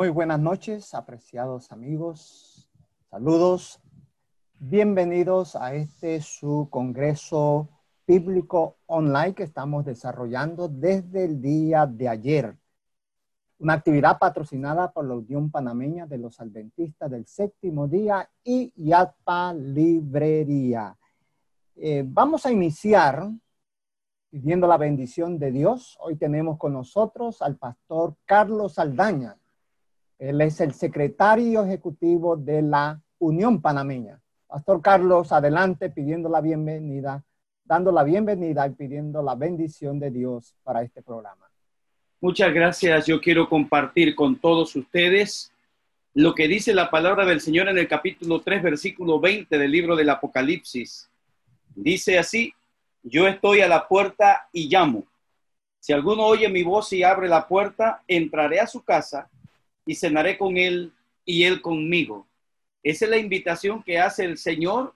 Muy buenas noches, apreciados amigos. Saludos. Bienvenidos a este su Congreso Bíblico Online que estamos desarrollando desde el día de ayer. Una actividad patrocinada por la Unión Panameña de los Adventistas del Séptimo Día y Yatpa Librería. Eh, vamos a iniciar pidiendo la bendición de Dios. Hoy tenemos con nosotros al pastor Carlos Saldaña. Él es el secretario ejecutivo de la Unión Panameña. Pastor Carlos, adelante pidiendo la bienvenida, dando la bienvenida y pidiendo la bendición de Dios para este programa. Muchas gracias. Yo quiero compartir con todos ustedes lo que dice la palabra del Señor en el capítulo 3, versículo 20 del libro del Apocalipsis. Dice así, yo estoy a la puerta y llamo. Si alguno oye mi voz y abre la puerta, entraré a su casa y cenaré con él y él conmigo. Esa es la invitación que hace el Señor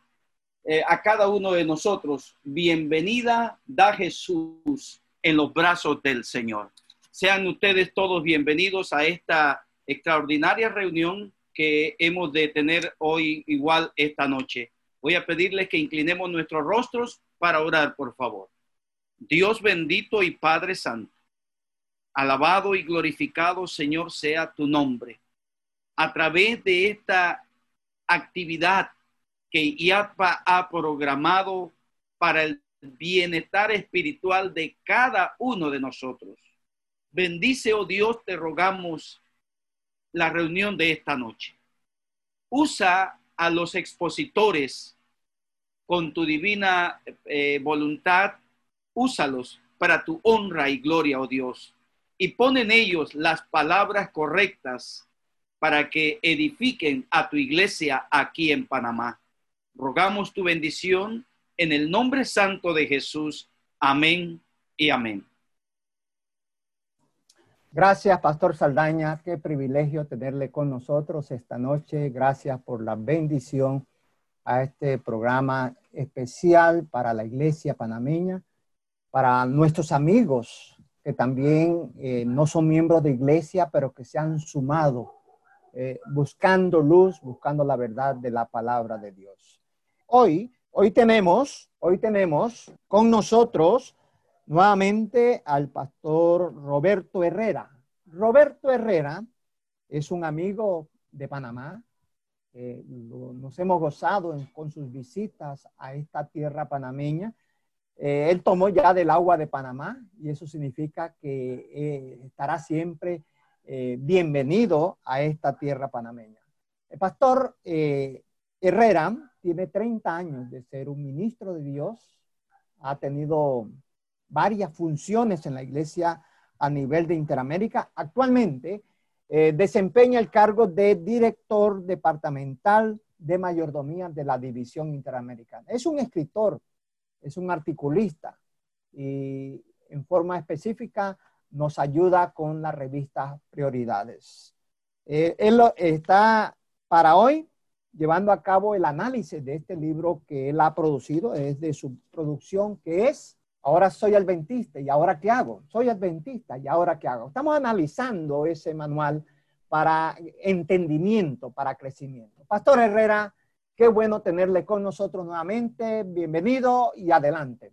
eh, a cada uno de nosotros. Bienvenida da Jesús en los brazos del Señor. Sean ustedes todos bienvenidos a esta extraordinaria reunión que hemos de tener hoy igual esta noche. Voy a pedirles que inclinemos nuestros rostros para orar, por favor. Dios bendito y Padre Santo, alabado y glorificado, Señor, sea tu nombre. A través de esta actividad que IAPA ha programado para el bienestar espiritual de cada uno de nosotros. Bendice, oh Dios, te rogamos la reunión de esta noche. Usa a los expositores con tu divina eh, voluntad, úsalos para tu honra y gloria, oh Dios, y pon en ellos las palabras correctas para que edifiquen a tu iglesia aquí en Panamá. Rogamos tu bendición en el nombre santo de Jesús. Amén y amén. Gracias, Pastor Saldaña. Qué privilegio tenerle con nosotros esta noche. Gracias por la bendición a este programa especial para la iglesia panameña, para nuestros amigos que también eh, no son miembros de iglesia, pero que se han sumado eh, buscando luz, buscando la verdad de la palabra de Dios. Hoy, hoy tenemos, hoy tenemos con nosotros nuevamente al pastor Roberto Herrera. Roberto Herrera es un amigo de Panamá, eh, nos hemos gozado con sus visitas a esta tierra panameña. Eh, él tomó ya del agua de Panamá y eso significa que eh, estará siempre bienvenido a esta tierra panameña. El pastor Herrera tiene 30 años de ser un ministro de Dios, ha tenido varias funciones en la iglesia a nivel de Interamérica. Actualmente eh, desempeña el cargo de director departamental de mayordomía de la División Interamericana. Es un escritor, es un articulista y en forma específica nos ayuda con la revista Prioridades. Eh, él está para hoy llevando a cabo el análisis de este libro que él ha producido, es de su producción, que es Ahora soy adventista y ahora qué hago? Soy adventista y ahora qué hago? Estamos analizando ese manual para entendimiento, para crecimiento. Pastor Herrera, qué bueno tenerle con nosotros nuevamente. Bienvenido y adelante.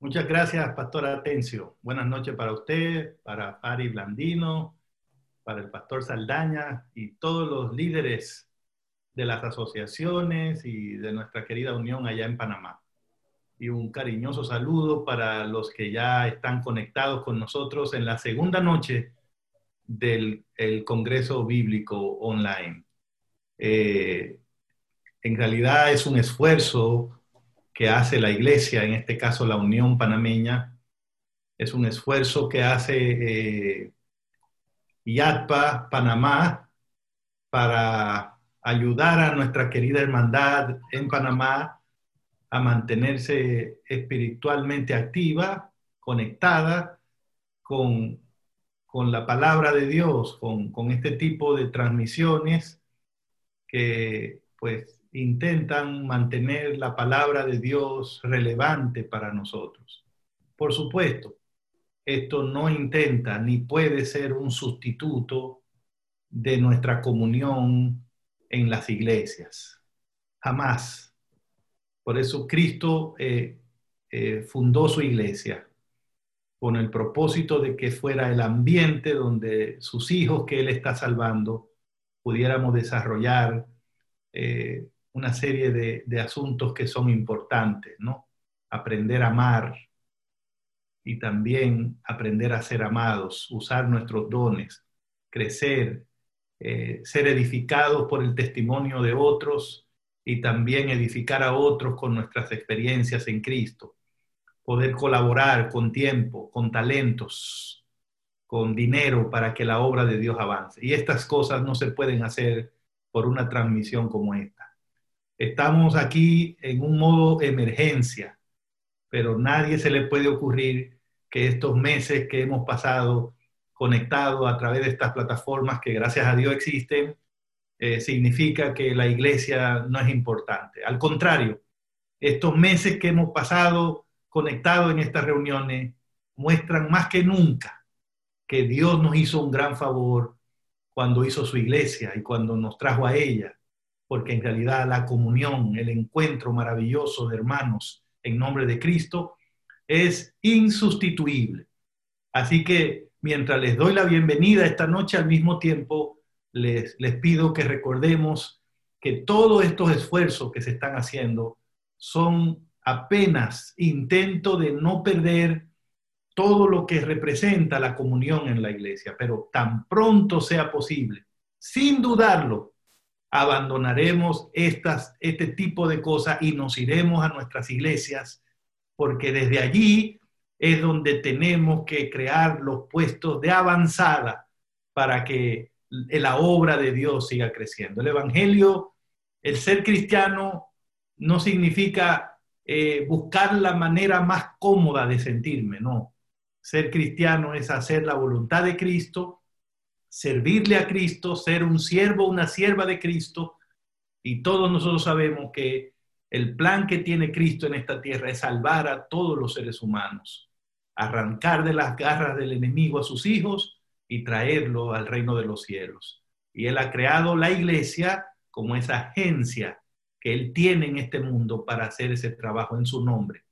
Muchas gracias, Pastor Atencio. Buenas noches para usted, para Ari Blandino, para el Pastor Saldaña y todos los líderes de las asociaciones y de nuestra querida unión allá en Panamá y un cariñoso saludo para los que ya están conectados con nosotros en la segunda noche del Congreso Bíblico Online. Eh, en realidad es un esfuerzo que hace la Iglesia, en este caso la Unión Panameña, es un esfuerzo que hace eh, IATPA Panamá para ayudar a nuestra querida hermandad en Panamá a mantenerse espiritualmente activa, conectada con, con la palabra de Dios, con, con, este tipo de transmisiones que pues intentan mantener la palabra de Dios relevante para nosotros. Por supuesto, esto no intenta ni puede ser un sustituto de nuestra comunión en las iglesias. Jamás. Por eso Cristo eh, eh, fundó su iglesia con el propósito de que fuera el ambiente donde sus hijos que Él está salvando pudiéramos desarrollar eh, una serie de, asuntos que son importantes, ¿no? Aprender a amar y también aprender a ser amados, usar nuestros dones, crecer, eh, ser edificados por el testimonio de otros y también edificar a otros con nuestras experiencias en Cristo. Poder colaborar con tiempo, con talentos, con dinero para que la obra de Dios avance. Y estas cosas no se pueden hacer por una transmisión como esta. Estamos aquí en un modo emergencia, pero nadie se le puede ocurrir que estos meses que hemos pasado conectado a través de estas plataformas que gracias a Dios existen, eh, significa que la iglesia no es importante. Al contrario, estos meses que hemos pasado conectados en estas reuniones muestran más que nunca que Dios nos hizo un gran favor cuando hizo su iglesia y cuando nos trajo a ella, porque en realidad la comunión, el encuentro maravilloso de hermanos en nombre de Cristo es insustituible. Así que mientras les doy la bienvenida esta noche, al mismo tiempo les, les pido que recordemos que todos estos esfuerzos que se están haciendo son apenas intento de no perder todo lo que representa la comunión en la iglesia, pero tan pronto sea posible, sin dudarlo, abandonaremos estas, este tipo de cosas y nos iremos a nuestras iglesias, porque desde allí es donde tenemos que crear los puestos de avanzada para que la obra de Dios siga creciendo. El Evangelio, el ser cristiano, no significa eh, buscar la manera más cómoda de sentirme, no. Ser cristiano es hacer la voluntad de Cristo, servirle a Cristo, ser un siervo, una sierva de Cristo, y todos nosotros sabemos que el plan que tiene Cristo en esta tierra es salvar a todos los seres humanos arrancar de las garras del enemigo a sus hijos y traerlo al reino de los cielos. Y Él ha creado la iglesia como esa agencia que Él tiene en este mundo para hacer ese trabajo en su nombre.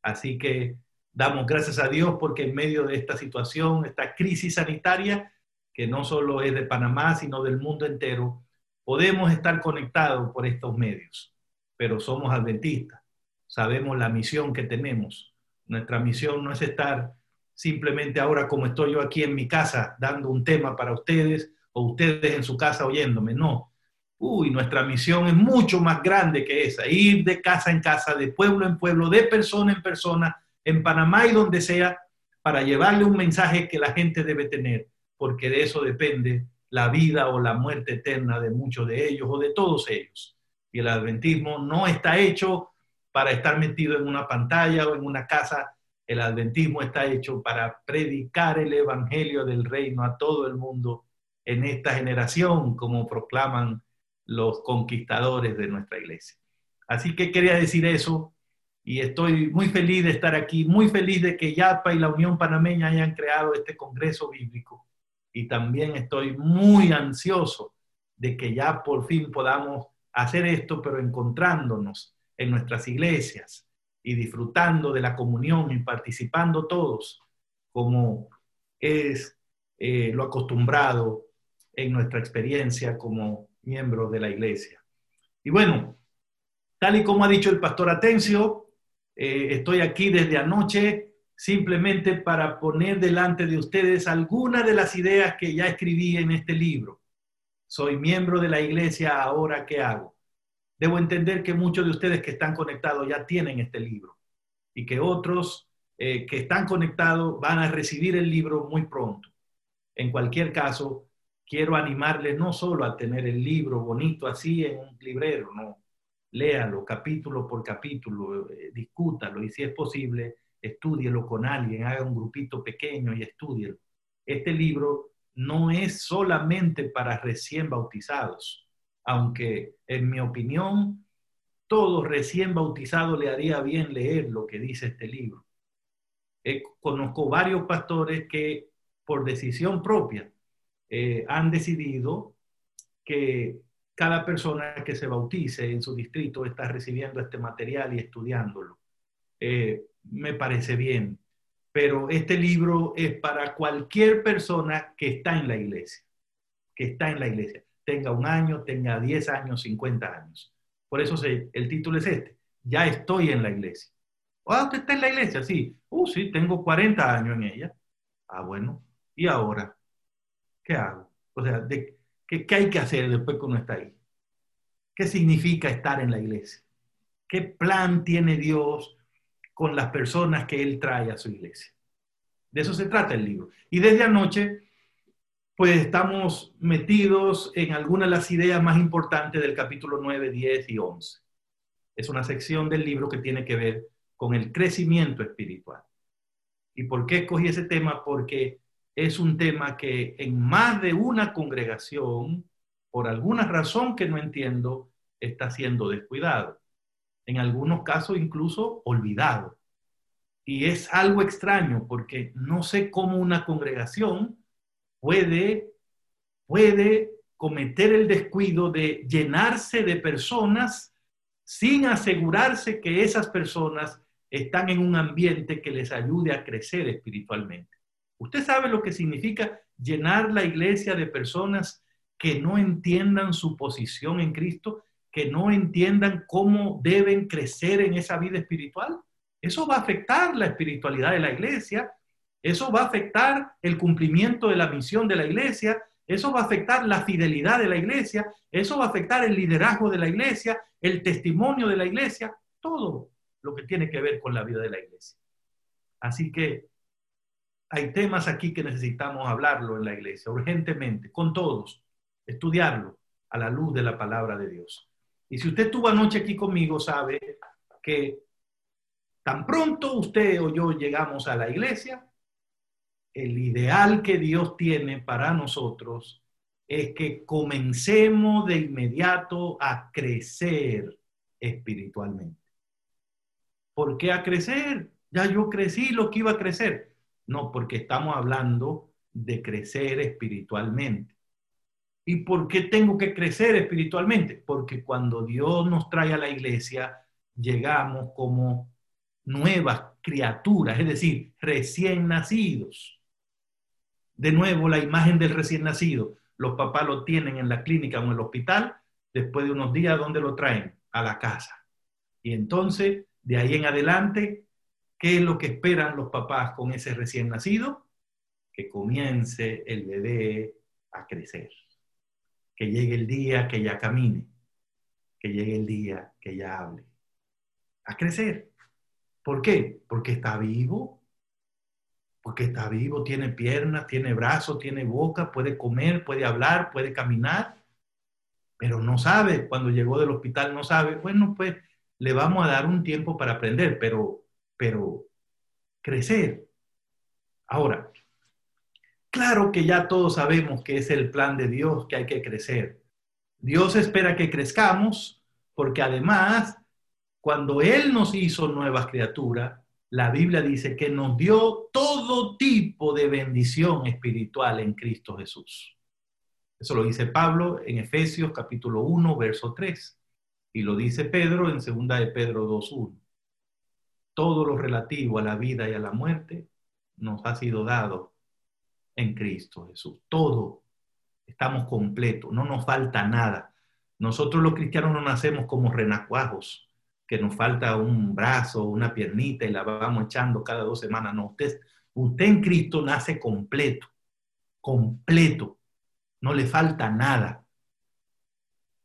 Así que damos gracias a Dios porque en medio de esta situación, esta crisis sanitaria, que no solo es de Panamá, sino del mundo entero, podemos estar conectados por estos medios. Pero somos adventistas, sabemos la misión que tenemos. Nuestra misión no es estar simplemente ahora como estoy yo aquí en mi casa dando un tema para ustedes o ustedes en su casa oyéndome, no. Uy, nuestra misión es mucho más grande que esa, ir de casa en casa, de pueblo en pueblo, de persona en persona, en Panamá y donde sea, para llevarle un mensaje que la gente debe tener, porque de eso depende la vida o la muerte eterna de muchos de ellos o de todos ellos. Y el adventismo no está hecho para estar metido en una pantalla o en una casa. El adventismo está hecho para predicar el evangelio del reino a todo el mundo en esta generación, como proclaman los conquistadores de nuestra iglesia. Así que quería decir eso y estoy muy feliz de estar aquí, muy feliz de que YAPA y la Unión Panameña hayan creado este Congreso Bíblico y también estoy muy ansioso de que ya por fin podamos hacer esto, pero encontrándonos en nuestras iglesias y disfrutando de la comunión y participando todos como es eh, lo acostumbrado en nuestra experiencia como miembros de la iglesia. Y bueno, tal y como ha dicho el pastor Atencio, eh, estoy aquí desde anoche simplemente para poner delante de ustedes algunas de las ideas que ya escribí en este libro. Soy miembro de la iglesia, ahora qué hago. Debo entender que muchos de ustedes que están conectados ya tienen este libro y que otros eh, que están conectados van a recibir el libro muy pronto. En cualquier caso, quiero animarles no solo a tener el libro bonito así en un librero, no. Léalo capítulo por capítulo, eh, discútalo y si es posible, estúdielo con alguien, haga un grupito pequeño y estúdielo. Este libro no es solamente para recién bautizados aunque en mi opinión todo recién bautizado le haría bien leer lo que dice este libro. conozco varios pastores que por decisión propia eh, han decidido que cada persona que se bautice en su distrito está recibiendo este material y estudiándolo. Eh, me parece bien, pero este libro es para cualquier persona que está en la iglesia, que está en la iglesia, tenga un año, tenga 10 años, 50 años. Por eso el título es este, ya estoy en la iglesia. Ah, usted está en la iglesia, sí. Uh, sí, tengo 40 años en ella. Ah, bueno. ¿Y ahora? ¿Qué hago? O sea, de, ¿qué, ¿qué hay que hacer después que uno está ahí? ¿Qué significa estar en la iglesia? ¿Qué plan tiene Dios con las personas que Él trae a su iglesia? De eso se trata el libro. Y desde anoche, pues estamos metidos en algunas de las ideas más importantes del capítulo 9, 10 y 11. Es una sección del libro que tiene que ver con el crecimiento espiritual. ¿Y por qué escogí ese tema? Porque es un tema que en más de una congregación, por alguna razón que no entiendo, está siendo descuidado. En algunos casos incluso olvidado. Y es algo extraño porque no sé cómo una congregación puede, puede cometer el descuido de llenarse de personas sin asegurarse que esas personas están en un ambiente que les ayude a crecer espiritualmente. Usted sabe lo que significa llenar la iglesia de personas que no entiendan su posición en Cristo, que no entiendan cómo deben crecer en esa vida espiritual. Eso va a afectar la espiritualidad de la iglesia, eso va a afectar el cumplimiento de la misión de la iglesia, eso va a afectar la fidelidad de la iglesia, eso va a afectar el liderazgo de la iglesia, el testimonio de la iglesia, todo lo que tiene que ver con la vida de la iglesia. Así que hay temas aquí que necesitamos hablarlo en la iglesia urgentemente, con todos, estudiarlo a la luz de la palabra de Dios. Y si usted estuvo anoche aquí conmigo, sabe que tan pronto usted o yo llegamos a la iglesia, el ideal que Dios tiene para nosotros es que comencemos de inmediato a crecer espiritualmente. ¿Por qué a crecer? Ya yo crecí lo que iba a crecer. No, porque estamos hablando de crecer espiritualmente. ¿Y por qué tengo que crecer espiritualmente? Porque cuando Dios nos trae a la iglesia, llegamos como nuevas criaturas, es decir, recién nacidos. De nuevo, la imagen del recién nacido. Los papás lo tienen en la clínica o en el hospital, después de unos días, ¿dónde lo traen? A la casa. Y entonces, de ahí en adelante, ¿Qué es lo que esperan los papás con ese recién nacido? Que comience el bebé a crecer. Que llegue el día que ya camine. Que llegue el día que ya hable. A crecer. ¿Por qué? Porque está vivo. Porque está vivo, tiene piernas, tiene brazos, tiene boca, puede comer, puede hablar, puede caminar. Pero no sabe, cuando llegó del hospital no sabe. Bueno, pues le vamos a dar un tiempo para aprender, pero pero crecer. Ahora, claro que ya todos sabemos que es el plan de Dios que hay que crecer. Dios espera que crezcamos porque además, cuando Él nos hizo nuevas criaturas, la Biblia dice que nos dio todo tipo de bendición espiritual en Cristo Jesús. Eso lo dice Pablo en Efesios capítulo 1, verso 3. Y lo dice Pedro en 2 de Pedro 2.1 todo lo relativo a la vida y a la muerte nos ha sido dado en Cristo Jesús. Todo. Estamos completos, no nos falta nada. Nosotros los cristianos no nacemos como renacuajos, que nos falta un brazo, una piernita y la vamos echando cada dos semanas. No, usted, usted en Cristo nace completo, completo. No le falta nada.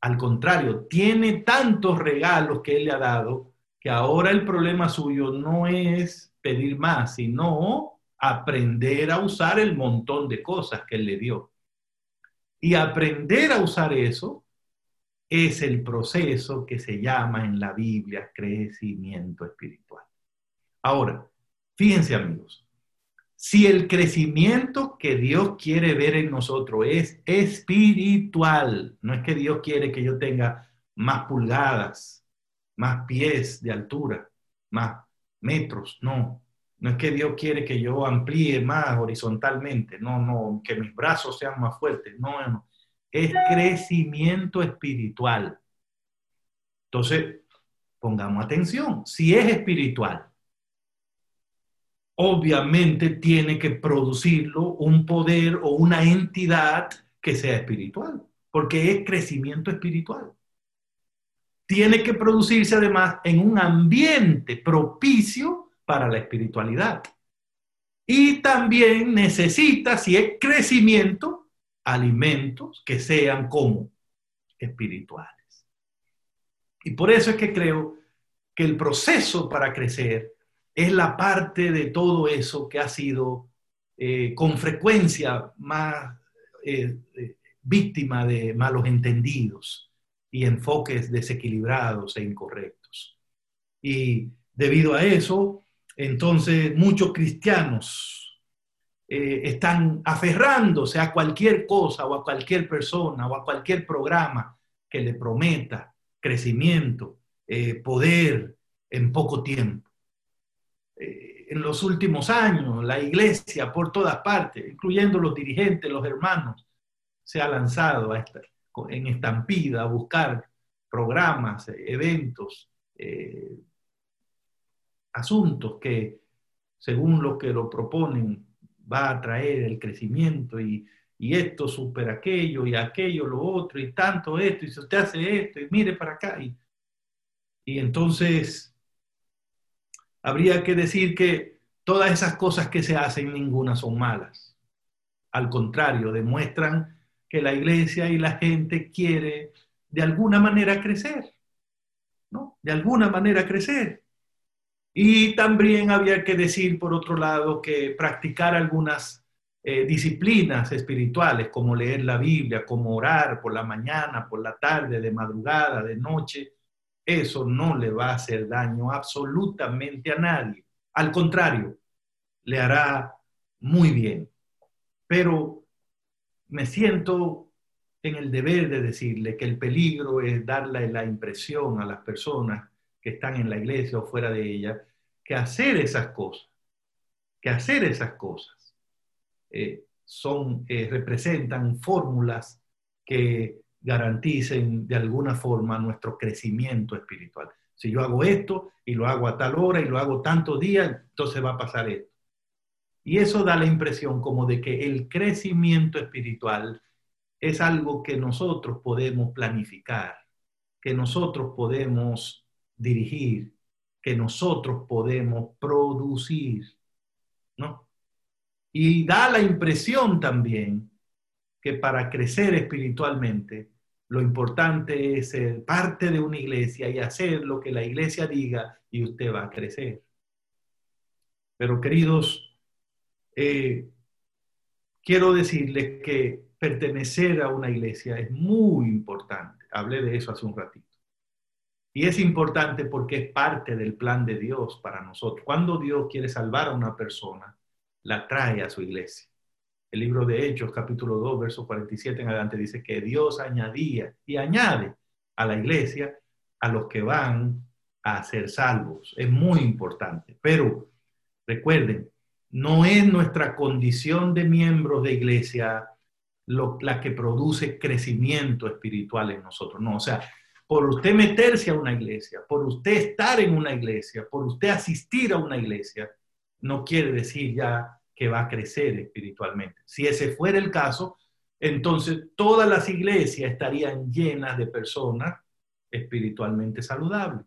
Al contrario, tiene tantos regalos que Él le ha dado que ahora el problema suyo no es pedir más, sino aprender a usar el montón de cosas que él le dio. Y aprender a usar eso es el proceso que se llama en la Biblia crecimiento espiritual. Ahora, fíjense amigos, si el crecimiento que Dios quiere ver en nosotros es espiritual, no es que Dios quiere que yo tenga más pulgadas, más pies de altura, más metros, no. No es que Dios quiere que yo amplíe más horizontalmente, no, no, que mis brazos sean más fuertes, no, no. Es crecimiento espiritual. Entonces, pongamos atención, si es espiritual, obviamente tiene que producirlo un poder o una entidad que sea espiritual, porque es crecimiento espiritual. Tiene que producirse además en un ambiente propicio para la espiritualidad. Y también necesita, si es crecimiento, alimentos que sean como espirituales. Y por eso es que creo que el proceso para crecer es la parte de todo eso que ha sido eh, con frecuencia más eh, eh, víctima de malos entendidos y enfoques desequilibrados e incorrectos. Y debido a eso, entonces muchos cristianos están aferrándose a cualquier cosa o a cualquier persona o a cualquier programa que le prometa crecimiento, poder en poco tiempo. En los últimos años, la iglesia por todas partes, incluyendo los dirigentes, los hermanos, se ha lanzado en estampida a buscar programas, eventos, eh, asuntos que, según lo que lo proponen, va a traer el crecimiento y, y esto supera aquello y aquello, lo otro y tanto esto, y si usted hace esto y mire para acá. Y, y entonces habría que decir que todas esas cosas que se hacen, ninguna son malas. Al contrario, demuestran que la iglesia y la gente quiere de alguna manera crecer, ¿no? De alguna manera crecer. Y también había que decir, por otro lado, que practicar algunas eh, disciplinas espirituales, como leer la Biblia, como orar por la mañana, por la tarde, de madrugada, de noche, eso no le va a hacer daño absolutamente a nadie. Al contrario, le hará muy bien. Pero me siento en el deber de decirle que el peligro es darle la impresión a las personas que están en la iglesia o fuera de ella que hacer esas cosas, que hacer esas cosas eh, son, eh, representan fórmulas que garanticen de alguna forma nuestro crecimiento espiritual. Si yo hago esto y lo hago a tal hora y lo hago tantos días, entonces va a pasar esto. Y eso da la impresión como de que el crecimiento espiritual es algo que nosotros podemos planificar, que nosotros podemos dirigir, que nosotros podemos producir, ¿no? Y da la impresión también que para crecer espiritualmente lo importante es ser parte de una iglesia y hacer lo que la iglesia diga y usted va a crecer. Pero queridos, eh, quiero decirles que pertenecer a una iglesia es muy importante. Hablé de eso hace un ratito. Y es importante porque es parte del plan de Dios para nosotros. Cuando Dios quiere salvar a una persona, la trae a su iglesia. El libro de Hechos, capítulo 2, verso 47 en adelante, dice que Dios añadía y añade a la iglesia a los que van a ser salvos. Es muy importante. Pero recuerden, no es nuestra condición de miembros de iglesia la que produce crecimiento espiritual en nosotros. No, o sea, por usted meterse a una iglesia, por usted estar en una iglesia, por usted asistir a una iglesia, no quiere decir ya que va a crecer espiritualmente. Si ese fuera el caso, entonces todas las iglesias estarían llenas de personas espiritualmente saludables.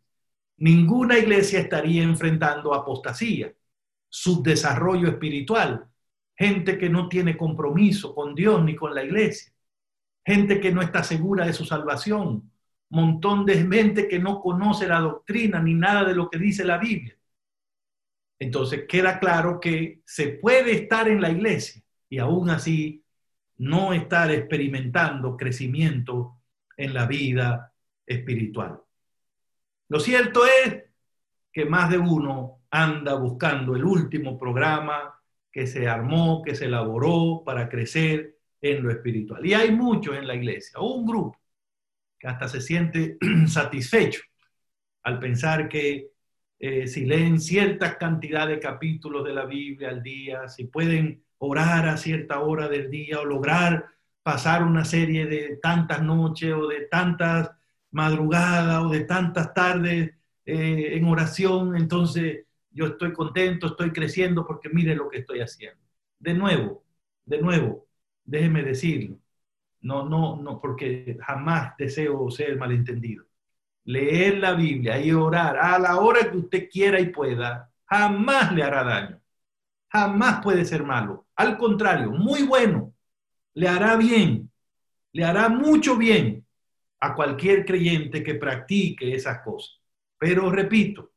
Ninguna iglesia estaría enfrentando apostasía, subdesarrollo espiritual, gente que no tiene compromiso con Dios ni con la iglesia, gente que no está segura de su salvación, montón de gente que no conoce la doctrina ni nada de lo que dice la Biblia. Entonces queda claro que se puede estar en la iglesia y aún así no estar experimentando crecimiento en la vida espiritual. Lo cierto es que más de uno anda buscando el último programa que se armó, que se elaboró para crecer en lo espiritual. Y hay muchos en la iglesia, un grupo que hasta se siente satisfecho al pensar que eh, si leen cierta cantidad de capítulos de la Biblia al día, si pueden orar a cierta hora del día o lograr pasar una serie de tantas noches o de tantas madrugadas o de tantas tardes eh, en oración, entonces yo estoy contento, estoy creciendo porque mire lo que estoy haciendo. De nuevo, de nuevo, déjeme decirlo, no, no, no, porque jamás deseo ser malentendido. Leer la Biblia y orar a la hora que usted quiera y pueda, jamás le hará daño. Jamás puede ser malo. Al contrario, muy bueno. Le hará bien. Le hará mucho bien a cualquier creyente que practique esas cosas. Pero repito,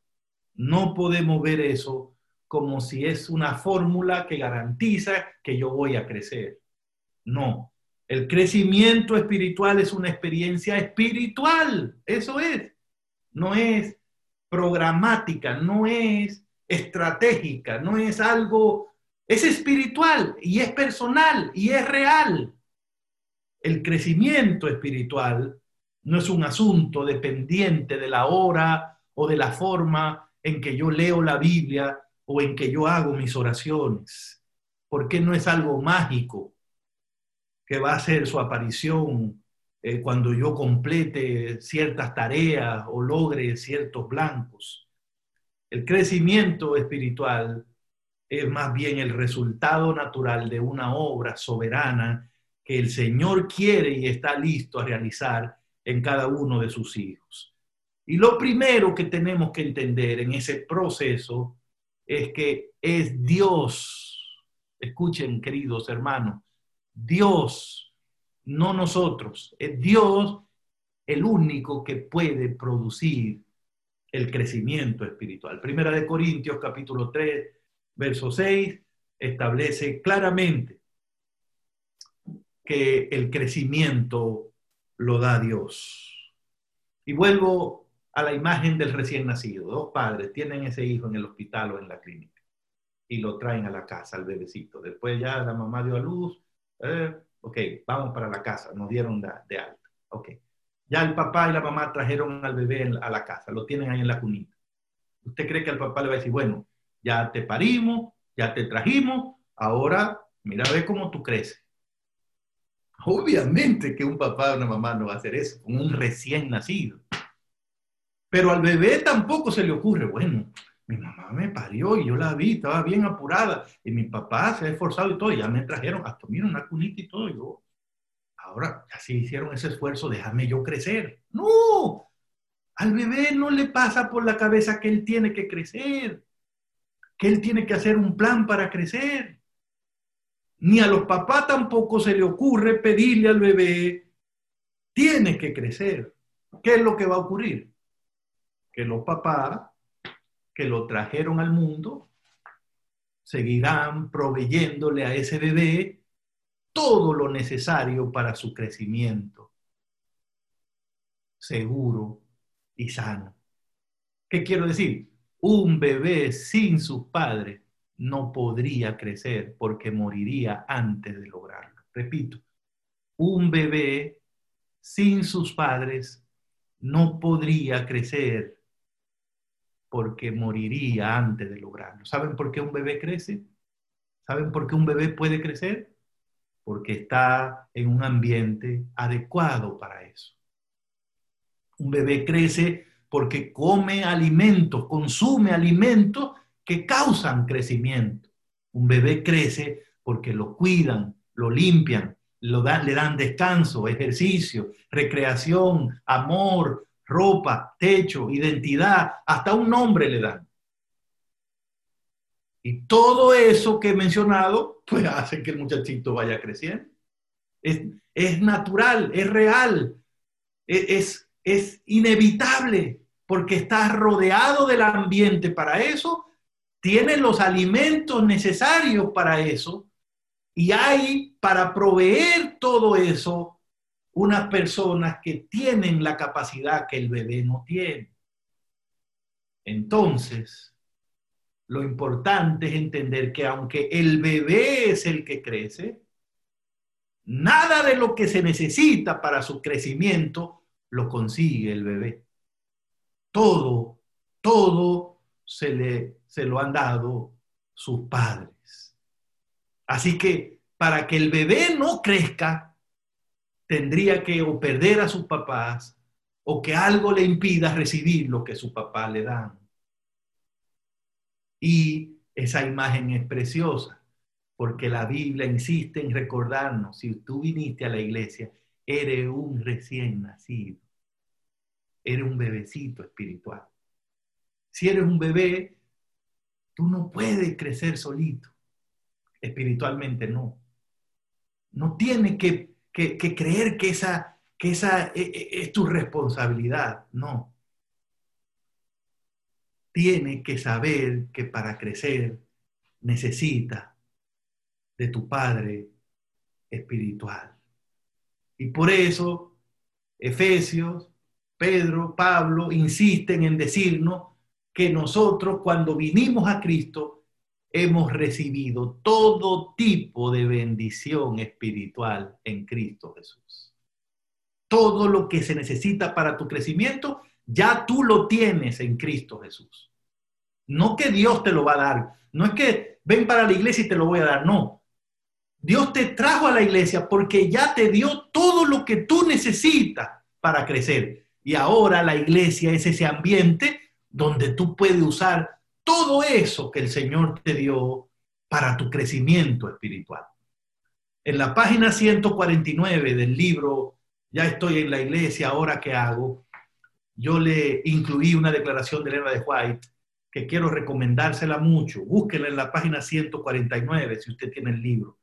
no podemos ver eso como si es una fórmula que garantiza que yo voy a crecer. No, el crecimiento espiritual es una experiencia espiritual, eso es. No es programática, no es estratégica, no es algo, es espiritual y es personal y es real. El crecimiento espiritual no es un asunto dependiente de la hora o de la forma en que yo leo la Biblia o en que yo hago mis oraciones, porque no es algo mágico que va a hacer su aparición eh, cuando yo complete ciertas tareas o logre ciertos blancos. El crecimiento espiritual es más bien el resultado natural de una obra soberana que el Señor quiere y está listo a realizar en cada uno de sus hijos. Y lo primero que tenemos que entender en ese proceso es que es Dios, escuchen queridos hermanos, Dios, no nosotros, es Dios el único que puede producir el crecimiento espiritual. Primera de Corintios capítulo 3, verso 6 establece claramente que el crecimiento lo da Dios. Y vuelvo a la imagen del recién nacido. Dos padres tienen ese hijo en el hospital o en la clínica y lo traen a la casa, al bebecito. Después ya la mamá dio a luz. Eh, ok, vamos para la casa. Nos dieron de, de alta. Ok. Ya el papá y la mamá trajeron al bebé a la casa. Lo tienen ahí en la cunita. ¿Usted cree que al papá le va a decir, bueno, ya te parimos, ya te trajimos, ahora mira, ve cómo tú creces? Obviamente que un papá o una mamá no va a hacer eso con un recién nacido. Pero al bebé tampoco se le ocurre, bueno, mi mamá me parió y yo la vi, estaba bien apurada y mi papá se ha esforzado y todo, ya me trajeron hasta mira una cunita y todo, yo, ahora así hicieron ese esfuerzo, déjame yo crecer. No, al bebé no le pasa por la cabeza que él tiene que crecer, que él tiene que hacer un plan para crecer. Ni a los papás tampoco se le ocurre pedirle al bebé, tiene que crecer. ¿Qué es lo que va a ocurrir? que los papás que lo trajeron al mundo seguirán proveyéndole a ese bebé todo lo necesario para su crecimiento seguro y sano. ¿Qué quiero decir? Un bebé sin sus padres no podría crecer porque moriría antes de lograrlo. Repito, un bebé sin sus padres no podría crecer porque moriría antes de lograrlo. ¿Saben por qué un bebé crece? ¿Saben por qué un bebé puede crecer? Porque está en un ambiente adecuado para eso. Un bebé crece porque come alimentos, consume alimentos que causan crecimiento. Un bebé crece porque lo cuidan, lo limpian, le dan descanso, ejercicio, recreación, amor, ropa, techo, identidad, hasta un nombre le dan. Y todo eso que he mencionado, pues hace que el muchachito vaya creciendo. Es, natural, es real, e, es, es inevitable, porque está rodeado del ambiente para eso, tiene los alimentos necesarios para eso, y hay para proveer todo eso unas personas que tienen la capacidad que el bebé no tiene. Entonces, lo importante es entender que aunque el bebé es el que crece, nada de lo que se necesita para su crecimiento lo consigue el bebé. Todo, todo se, le, se lo han dado sus padres. Así que para que el bebé no crezca, tendría que o perder a sus papás o que algo le impida recibir lo que su papá le dan. Y esa imagen es preciosa, porque la Biblia insiste en recordarnos, si tú viniste a la iglesia, eres un recién nacido, eres un bebecito espiritual. Si eres un bebé, tú no puedes crecer solito, espiritualmente no. No tienes que, creer que esa, que esa e, e, es tu responsabilidad, no tiene que saber que para crecer necesita de tu Padre espiritual. Y por eso Efesios, Pedro, Pablo insisten en decirnos que nosotros cuando vinimos a Cristo hemos recibido todo tipo de bendición espiritual en Cristo Jesús. Todo lo que se necesita para tu crecimiento ya tú lo tienes en Cristo Jesús. No que Dios te lo va a dar. No es que ven para la iglesia y te lo voy a dar. No. Dios te trajo a la iglesia porque ya te dio todo lo que tú necesitas para crecer. Y ahora la iglesia es ese ambiente donde tú puedes usar todo eso que el Señor te dio para tu crecimiento espiritual. En la página 149 del libro Ya estoy en la iglesia, ahora qué hago, yo le incluí una declaración de Elena de White que quiero recomendársela mucho. Búsquenla en la página 149 si usted tiene el libro.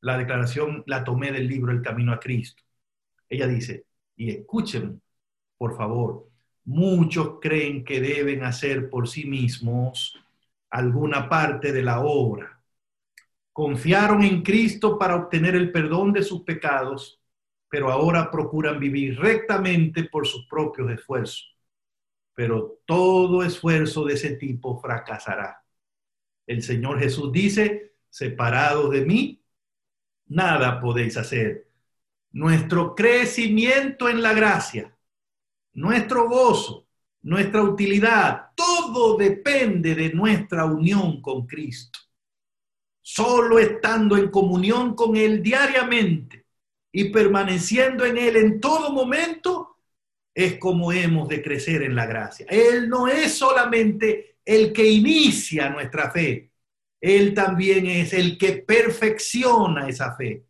La declaración la tomé del libro El Camino a Cristo. Ella dice, y escuchen, por favor, muchos creen que deben hacer por sí mismos alguna parte de la obra. Confiaron en Cristo para obtener el perdón de sus pecados pero ahora procuran vivir rectamente por sus propios esfuerzos. Pero todo esfuerzo de ese tipo fracasará. El Señor Jesús dice, separados de mí, nada podéis hacer. Nuestro crecimiento en la gracia, nuestro gozo, nuestra utilidad, todo depende de nuestra unión con Cristo. Solo estando en comunión con Él diariamente y permaneciendo en Él en todo momento, es como hemos de crecer en la gracia. Él no es solamente el que inicia nuestra fe, Él también es el que perfecciona esa fe.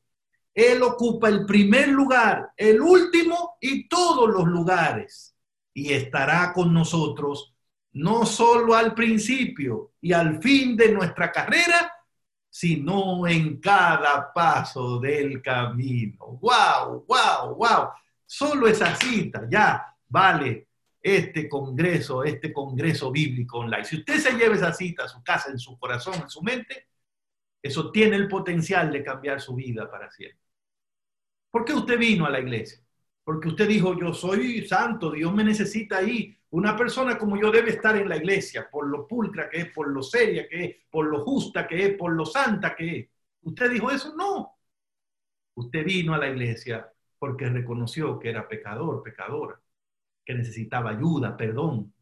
Él ocupa el primer lugar, el último y todos los lugares. Y estará con nosotros no solo al principio y al fin de nuestra carrera, sino en cada paso del camino. ¡Wow! ¡Wow! ¡Wow! Solo esa cita ya vale este congreso, este congreso bíblico online. Si usted se lleva esa cita a su casa, en su corazón, en su mente, eso tiene el potencial de cambiar su vida para siempre. ¿Por qué usted vino a la iglesia? Porque usted dijo, yo soy santo, Dios me necesita ahí, una persona como yo debe estar en la iglesia por lo pulcra que es, por lo seria que es, por lo justa que es, por lo santa que es. ¿Usted dijo eso? No. Usted vino a la iglesia porque reconoció que era pecador, pecadora, que necesitaba ayuda, perdón.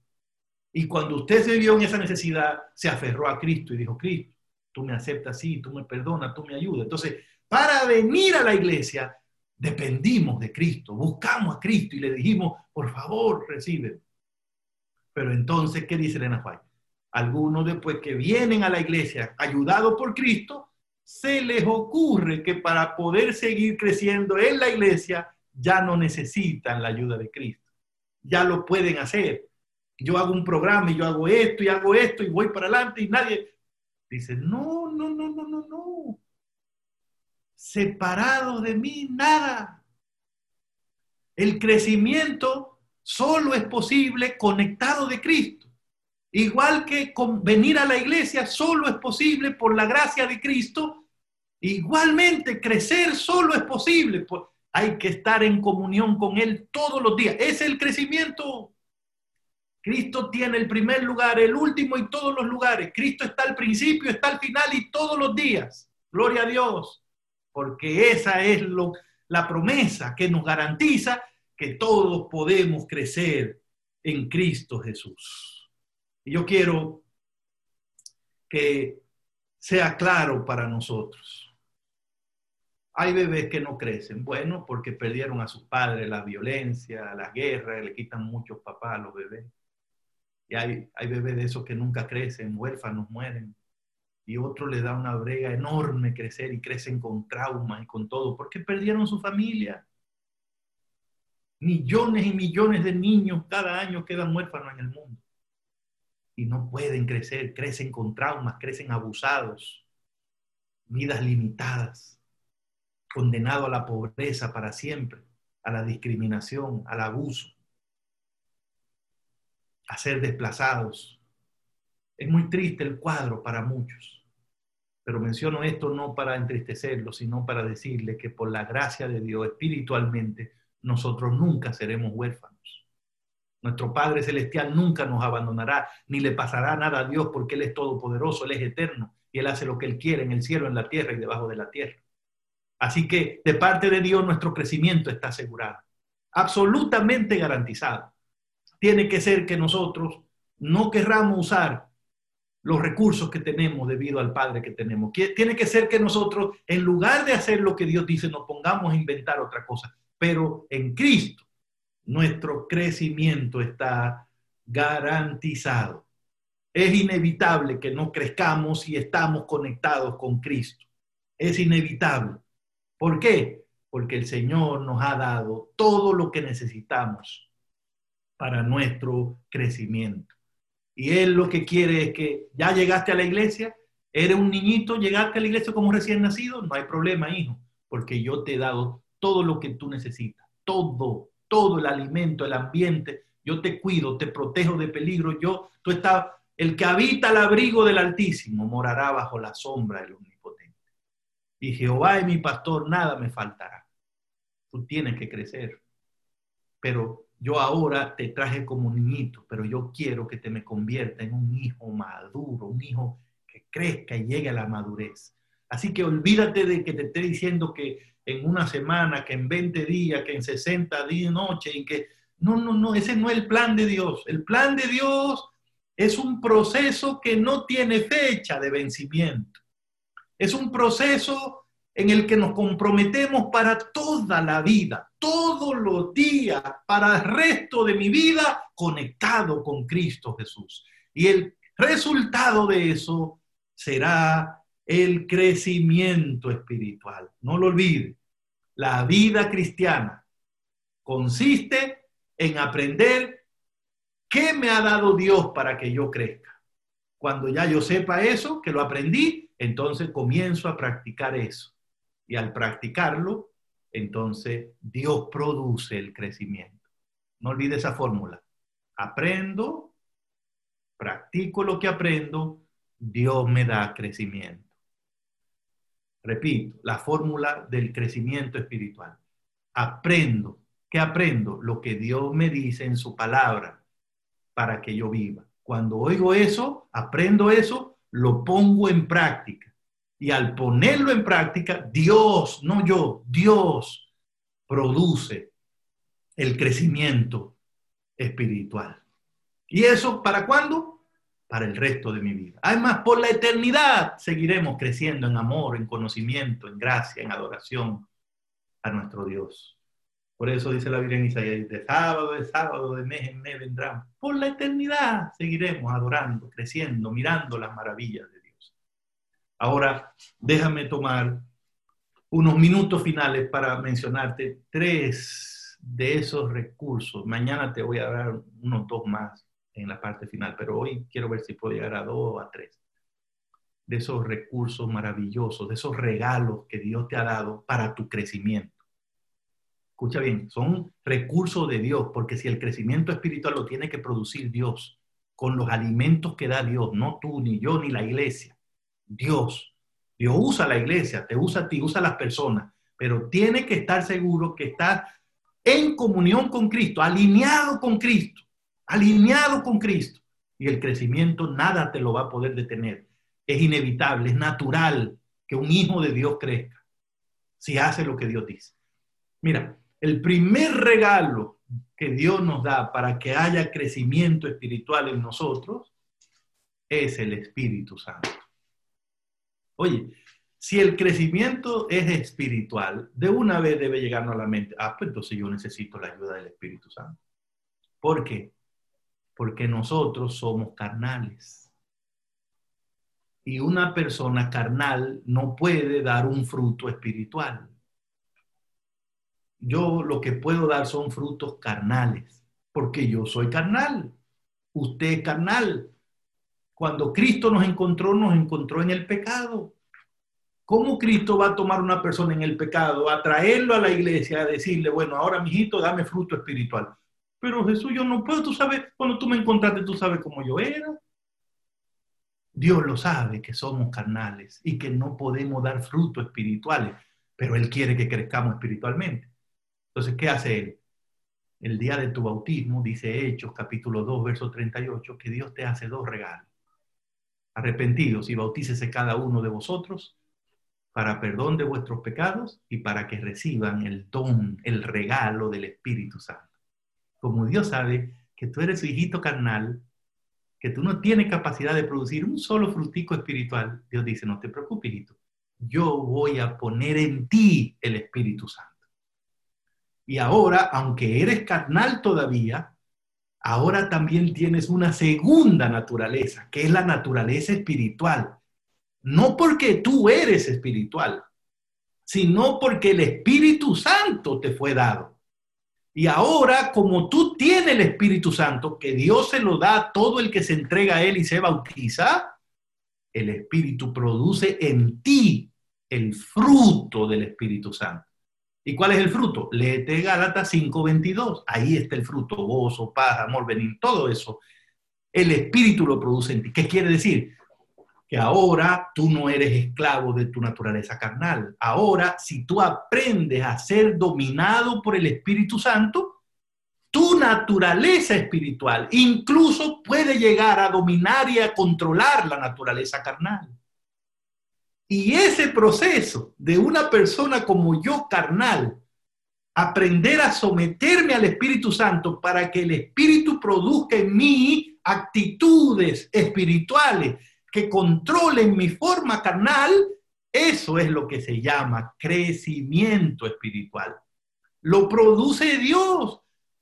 Y cuando usted se vio en esa necesidad, se aferró a Cristo y dijo, Cristo, tú me aceptas así, tú me perdonas, tú me ayudas. Entonces, para venir a la iglesia, dependimos de Cristo, buscamos a Cristo y le dijimos, por favor, recibe. Pero entonces, ¿qué dice Elena White? Algunos después que vienen a la iglesia ayudados por Cristo, se les ocurre que para poder seguir creciendo en la iglesia ya no necesitan la ayuda de Cristo. Ya lo pueden hacer. Yo hago un programa y yo hago esto y hago esto y voy para adelante y nadie dice, no, no, no, no, no, no. Separado de mí, nada. El crecimiento solo es posible conectado de Cristo. Igual que con venir a la iglesia solo es posible por la gracia de Cristo, igualmente crecer solo es posible. Hay que estar en comunión con Él todos los días. Es el crecimiento. Cristo tiene el primer lugar, el último y todos los lugares. Cristo está al principio, está al final y todos los días. Gloria a Dios. Porque esa es lo, la promesa que nos garantiza que todos podemos crecer en Cristo Jesús. Y yo quiero que sea claro para nosotros. Hay bebés que no crecen, bueno, porque perdieron a sus padres, la violencia, la guerra, le quitan muchos papás a los bebés. Y hay, hay bebés de esos que nunca crecen, huérfanos, mueren. Y otro le da una brega enorme crecer y crecen con trauma y con todo, porque perdieron su familia. Millones y millones de niños cada año quedan huérfanos en el mundo. Y no pueden crecer, crecen con traumas, crecen abusados, vidas limitadas, condenados a la pobreza para siempre, a la discriminación, al abuso a ser desplazados. Es muy triste el cuadro para muchos, pero menciono esto no para entristecerlos, sino para decirles que por la gracia de Dios espiritualmente nosotros nunca seremos huérfanos. Nuestro Padre Celestial nunca nos abandonará, ni le pasará nada a Dios porque Él es todopoderoso, Él es eterno y Él hace lo que Él quiere en el cielo, en la tierra y debajo de la tierra. Así que de parte de Dios nuestro crecimiento está asegurado, absolutamente garantizado tiene que ser que nosotros no querramos usar los recursos que tenemos debido al Padre que tenemos. Tiene que ser que nosotros, en lugar de hacer lo que Dios dice, nos pongamos a inventar otra cosa. Pero en Cristo, nuestro crecimiento está garantizado. Es inevitable que no crezcamos si estamos conectados con Cristo. Es inevitable. ¿Por qué? Porque el Señor nos ha dado todo lo que necesitamos para nuestro crecimiento. Y Él lo que quiere es que ya llegaste a la iglesia, eres un niñito, llegaste a la iglesia como recién nacido, no hay problema, hijo, porque yo te he dado todo lo que tú necesitas, todo, todo el alimento, el ambiente, yo te cuido, te protejo de peligro, yo, tú estás, el que habita el abrigo del Altísimo morará bajo la sombra del Omnipotente. Y Jehová es mi pastor, nada me faltará. Tú tienes que crecer, pero yo ahora te traje como niñito, pero yo quiero que te me convierta en un hijo maduro, un hijo que crezca y llegue a la madurez. Así que olvídate de que te esté diciendo que en una semana, que en 20 días, que en 60 días, noche, y que no, no, no, ese no es el plan de Dios. El plan de Dios es un proceso que no tiene fecha de vencimiento. Es un proceso en el que nos comprometemos para toda la vida, todos los días, para el resto de mi vida, conectado con Cristo Jesús. Y el resultado de eso será el crecimiento espiritual. No lo olvide, la vida cristiana consiste en aprender qué me ha dado Dios para que yo crezca. Cuando ya yo sepa eso, que lo aprendí, entonces comienzo a practicar eso y al practicarlo, entonces Dios produce el crecimiento. No olvide esa fórmula. Aprendo, practico lo que aprendo, Dios me da crecimiento. Repito, la fórmula del crecimiento espiritual. Aprendo. ¿Qué aprendo? Lo que Dios me dice en su palabra para que yo viva. Cuando oigo eso, aprendo eso, lo pongo en práctica. Y al ponerlo en práctica, Dios, no yo, Dios produce el crecimiento espiritual. ¿Y eso para cuándo? Para el resto de mi vida. Además, por la eternidad seguiremos creciendo en amor, en conocimiento, en gracia, en adoración a nuestro Dios. Por eso dice la Biblia en Isaías, de sábado, de sábado, de mes en mes vendrán. Por la eternidad seguiremos adorando, creciendo, mirando las maravillas de Ahora, déjame tomar unos minutos finales para mencionarte tres de esos recursos. Mañana te voy a dar unos dos más en la parte final, pero hoy quiero ver si puedo llegar a dos o a tres. De esos recursos maravillosos, de esos regalos que Dios te ha dado para tu crecimiento. Escucha bien, son recursos de Dios, porque si el crecimiento espiritual lo tiene que producir Dios, con los alimentos que da Dios, no tú, ni yo, ni la iglesia. Dios. Dios usa la iglesia, te usa a ti, usa a las personas, pero tiene que estar seguro que estás en comunión con Cristo, alineado con Cristo, alineado con Cristo. Y el crecimiento nada te lo va a poder detener. Es inevitable, es natural que un hijo de Dios crezca si hace lo que Dios dice. Mira, el primer regalo que Dios nos da para que haya crecimiento espiritual en nosotros es el Espíritu Santo. Oye, si el crecimiento es espiritual, de una vez debe llegarnos a la mente, ah, pues entonces yo necesito la ayuda del Espíritu Santo. ¿Por qué? Porque nosotros somos carnales. Y una persona carnal no puede dar un fruto espiritual. Yo lo que puedo dar son frutos carnales, porque yo soy carnal. Usted es carnal. Cuando Cristo nos encontró, nos encontró en el pecado. ¿Cómo Cristo va a tomar una persona en el pecado, a traerlo a la iglesia, a decirle, bueno, ahora mijito, dame fruto espiritual? Pero Jesús, yo no puedo, tú sabes, cuando tú me encontraste, tú sabes cómo yo era. Dios lo sabe que somos carnales y que no podemos dar frutos espirituales, pero Él quiere que crezcamos espiritualmente. Entonces, ¿qué hace Él? El día de tu bautismo, dice Hechos capítulo 2, verso 38, que Dios te hace dos regalos. Arrepentidos y bautícese cada uno de vosotros para perdón de vuestros pecados y para que reciban el don, el regalo del Espíritu Santo. Como Dios sabe que tú eres su hijito carnal, que tú no tienes capacidad de producir un solo frutico espiritual, Dios dice, no te preocupes, hijito, yo voy a poner en ti el Espíritu Santo. Y ahora, aunque eres carnal todavía, ahora también tienes una segunda naturaleza, que es la naturaleza espiritual. No porque tú eres espiritual, sino porque el Espíritu Santo te fue dado. Y ahora, como tú tienes el Espíritu Santo, que Dios se lo da a todo el que se entrega a Él y se bautiza, el Espíritu produce en ti el fruto del Espíritu Santo. ¿Y cuál es el fruto? Léete Gálatas 5:22. Ahí está el fruto, gozo, paz, amor, venir, todo eso. El Espíritu lo produce en ti. ¿Qué quiere decir? que ahora tú no eres esclavo de tu naturaleza carnal. Ahora, si tú aprendes a ser dominado por el Espíritu Santo, tu naturaleza espiritual incluso puede llegar a dominar y a controlar la naturaleza carnal. Y ese proceso de una persona como yo carnal, aprender a someterme al Espíritu Santo para que el Espíritu produzca en mí actitudes espirituales que controlen mi forma carnal, eso es lo que se llama crecimiento espiritual. Lo produce Dios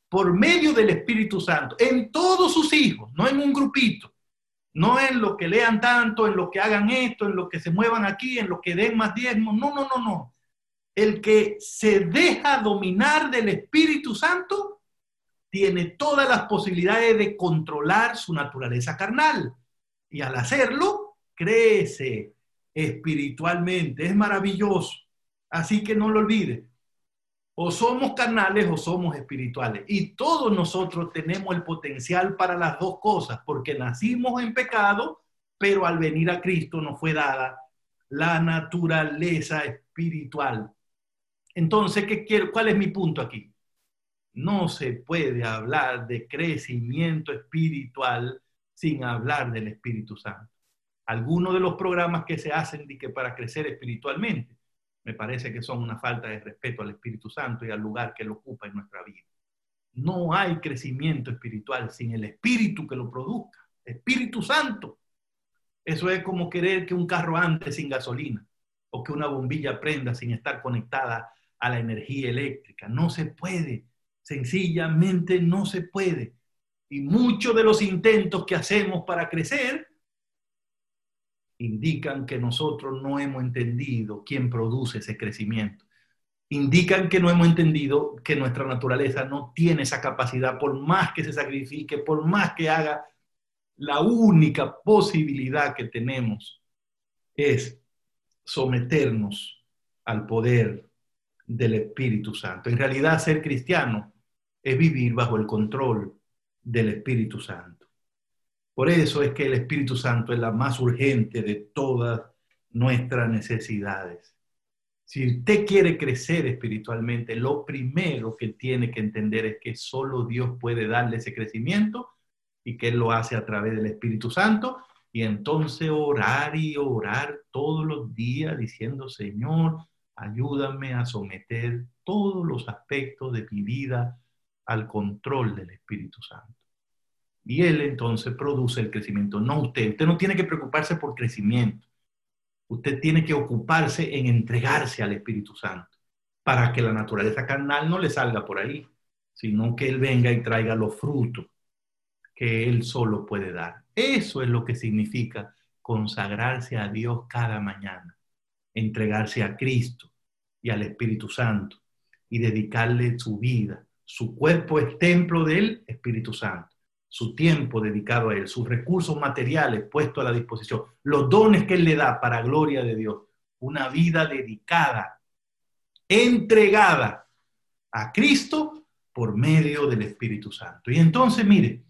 por medio del Espíritu Santo en todos sus hijos, no en un grupito, no en lo que lean tanto, en lo que hagan esto, en lo que se muevan aquí, en lo que den más diezmos. No, no, no, no. El que se deja dominar del Espíritu Santo tiene todas las posibilidades de controlar su naturaleza carnal y al hacerlo, crece espiritualmente. Es maravilloso. Así que no lo olvide. O somos carnales o somos espirituales. Y todos nosotros tenemos el potencial para las dos cosas, porque nacimos en pecado, pero al venir a Cristo nos fue dada la naturaleza espiritual. Entonces, ¿qué quiero? ¿cuál es mi punto aquí? No se puede hablar de crecimiento espiritual sin hablar del Espíritu Santo. Algunos de los programas que se hacen de que para crecer espiritualmente, me parece que son una falta de respeto al Espíritu Santo y al lugar que lo ocupa en nuestra vida. No hay crecimiento espiritual sin el Espíritu que lo produzca. Espíritu Santo. Eso es como querer que un carro ande sin gasolina o que una bombilla prenda sin estar conectada a la energía eléctrica. No se puede. Sencillamente no se puede. Y muchos de los intentos que hacemos para crecer indican que nosotros no hemos entendido quién produce ese crecimiento. Indican que no hemos entendido que nuestra naturaleza no tiene esa capacidad, por más que se sacrifique, por más que haga, la única posibilidad que tenemos es someternos al poder del Espíritu Santo. En realidad, ser cristiano es vivir bajo el control del Espíritu Santo. Por eso es que el Espíritu Santo es la más urgente de todas nuestras necesidades. Si usted quiere crecer espiritualmente, lo primero que tiene que entender es que solo Dios puede darle ese crecimiento y que Él lo hace a través del Espíritu Santo. Y entonces orar y orar todos los días diciendo, Señor, ayúdame a someter todos los aspectos de mi vida al control del Espíritu Santo. Y Él entonces produce el crecimiento, no usted. Usted no tiene que preocuparse por crecimiento. Usted tiene que ocuparse en entregarse al Espíritu Santo para que la naturaleza carnal no le salga por ahí, sino que Él venga y traiga los frutos que Él solo puede dar. Eso es lo que significa consagrarse a Dios cada mañana, entregarse a Cristo y al Espíritu Santo y dedicarle su vida. Su cuerpo es templo del Espíritu Santo su tiempo dedicado a Él, sus recursos materiales puestos a la disposición, los dones que Él le da para gloria de Dios, una vida dedicada, entregada a Cristo por medio del Espíritu Santo. Y entonces, mire,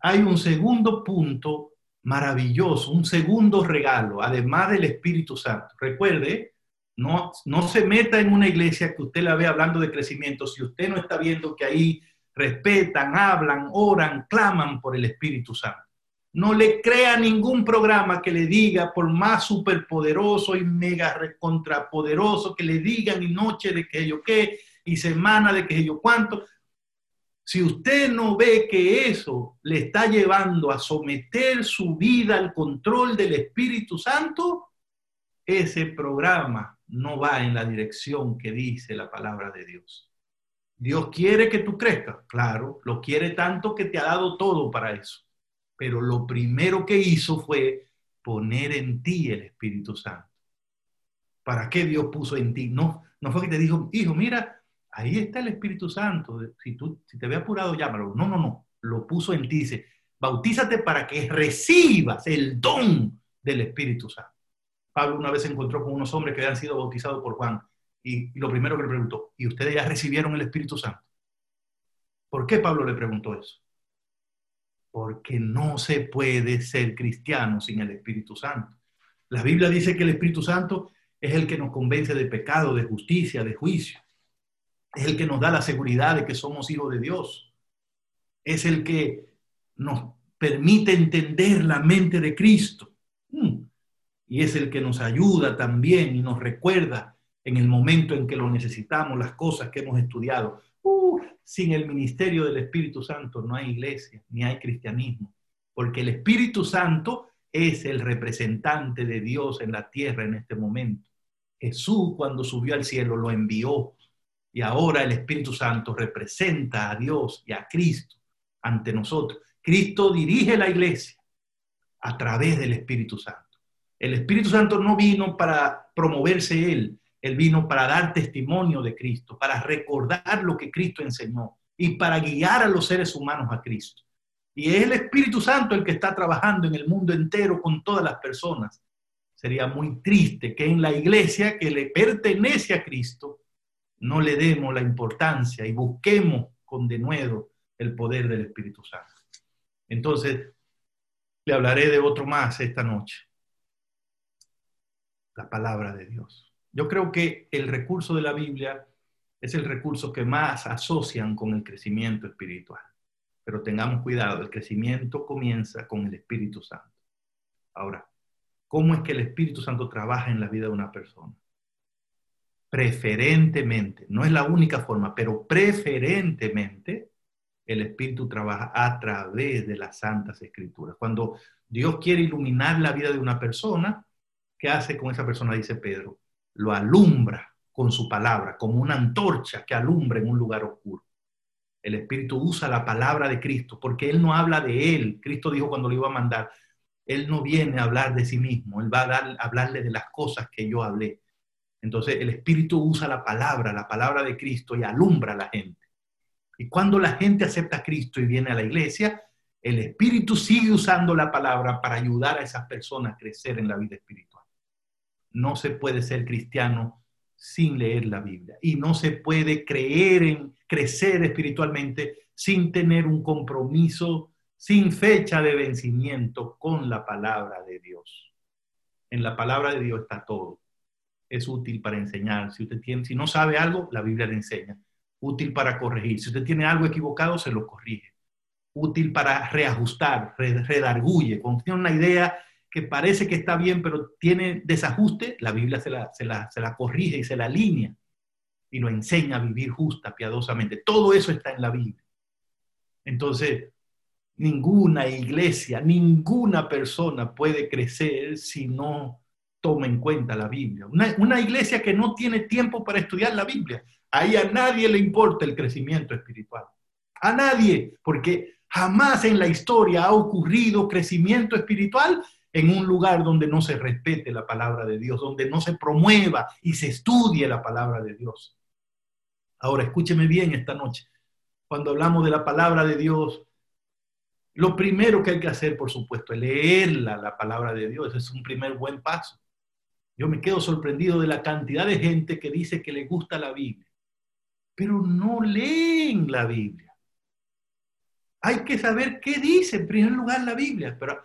hay un segundo punto maravilloso, un segundo regalo, además del Espíritu Santo. Recuerde, no, no se meta en una iglesia que usted la ve hablando de crecimiento si usted no está viendo que ahí respetan, hablan, oran, claman por el Espíritu Santo. No le crea ningún programa que le diga, por más superpoderoso y mega contrapoderoso que le digan y noche de que yo qué y semana de que yo cuánto. Si usted no ve que eso le está llevando a someter su vida al control del Espíritu Santo, ese programa no va en la dirección que dice la palabra de Dios. Dios quiere que tú crezcas, claro, lo quiere tanto que te ha dado todo para eso. Pero lo primero que hizo fue poner en ti el Espíritu Santo. ¿Para qué Dios puso en ti? No, no fue que te dijo, hijo, mira, ahí está el Espíritu Santo. Si, tú, si te ve apurado, llámalo. No, no, no. Lo puso en ti. Dice, bautízate para que recibas el don del Espíritu Santo. Pablo una vez se encontró con unos hombres que habían sido bautizados por Juan y, lo primero que le preguntó, ¿y ustedes ya recibieron el Espíritu Santo? ¿Por qué Pablo le preguntó eso? Porque no se puede ser cristiano sin el Espíritu Santo. La Biblia dice que el Espíritu Santo es el que nos convence de pecado, de justicia, de juicio. Es el que nos da la seguridad de que somos hijos de Dios. Es el que nos permite entender la mente de Cristo. Mm. Y es el que nos ayuda también y nos recuerda en el momento en que lo necesitamos, las cosas que hemos estudiado. Uh, sin el ministerio del Espíritu Santo no hay iglesia, ni hay cristianismo, porque el Espíritu Santo es el representante de Dios en la tierra en este momento. Jesús cuando subió al cielo lo envió y ahora el Espíritu Santo representa a Dios y a Cristo ante nosotros. Cristo dirige la iglesia a través del Espíritu Santo. El Espíritu Santo no vino para promoverse él, él vino para dar testimonio de Cristo, para recordar lo que Cristo enseñó y para guiar a los seres humanos a Cristo. Y es el Espíritu Santo el que está trabajando en el mundo entero con todas las personas. Sería muy triste que en la iglesia que le pertenece a Cristo no le demos la importancia y busquemos con denuedo el poder del Espíritu Santo. Entonces, le hablaré de otro más esta noche. La palabra de Dios. Yo creo que el recurso de la Biblia es el recurso que más asocian con el crecimiento espiritual. Pero tengamos cuidado, el crecimiento comienza con el Espíritu Santo. Ahora, ¿cómo es que el Espíritu Santo trabaja en la vida de una persona? Preferentemente, no es la única forma, pero preferentemente el Espíritu trabaja a través de las santas escrituras. Cuando Dios quiere iluminar la vida de una persona, ¿qué hace con esa persona? Dice Pedro, lo alumbra con su palabra, como una antorcha que alumbra en un lugar oscuro. El Espíritu usa la palabra de Cristo, porque Él no habla de Él. Cristo dijo cuando lo iba a mandar, Él no viene a hablar de sí mismo, Él va a, dar, hablarle de las cosas que yo hablé. Entonces el Espíritu usa la palabra, la palabra de Cristo y alumbra a la gente. Y cuando la gente acepta a Cristo y viene a la iglesia, el Espíritu sigue usando la palabra para ayudar a esas personas a crecer en la vida espiritual no se puede ser cristiano sin leer la Biblia y no se puede creer en crecer espiritualmente sin tener un compromiso sin fecha de vencimiento con la palabra de Dios. En la palabra de Dios está todo. Es útil para enseñar. Si usted tiene, si no sabe algo, la Biblia le enseña. Útil para corregir. Si usted tiene algo equivocado, se lo corrige. Útil para reajustar, redarguye. Cuando tiene una idea que parece que está bien, pero tiene desajuste, la Biblia se la, se la, corrige y se la alinea y lo enseña a vivir justa, piadosamente. Todo eso está en la Biblia. Entonces, ninguna iglesia, ninguna persona puede crecer si no toma en cuenta la Biblia. Una, una, iglesia que no tiene tiempo para estudiar la Biblia. Ahí a nadie le importa el crecimiento espiritual. A nadie, porque jamás en la historia ha ocurrido crecimiento espiritual en un lugar donde no se respete la palabra de Dios, donde no se promueva y se estudie la palabra de Dios. Ahora, escúcheme bien esta noche. Cuando hablamos de la palabra de Dios, lo primero que hay que hacer, por supuesto, es leerla, la palabra de Dios. Es un primer buen paso. Yo me quedo sorprendido de la cantidad de gente que dice que le gusta la Biblia, pero no leen la Biblia. Hay que saber qué dice en primer lugar la Biblia, pero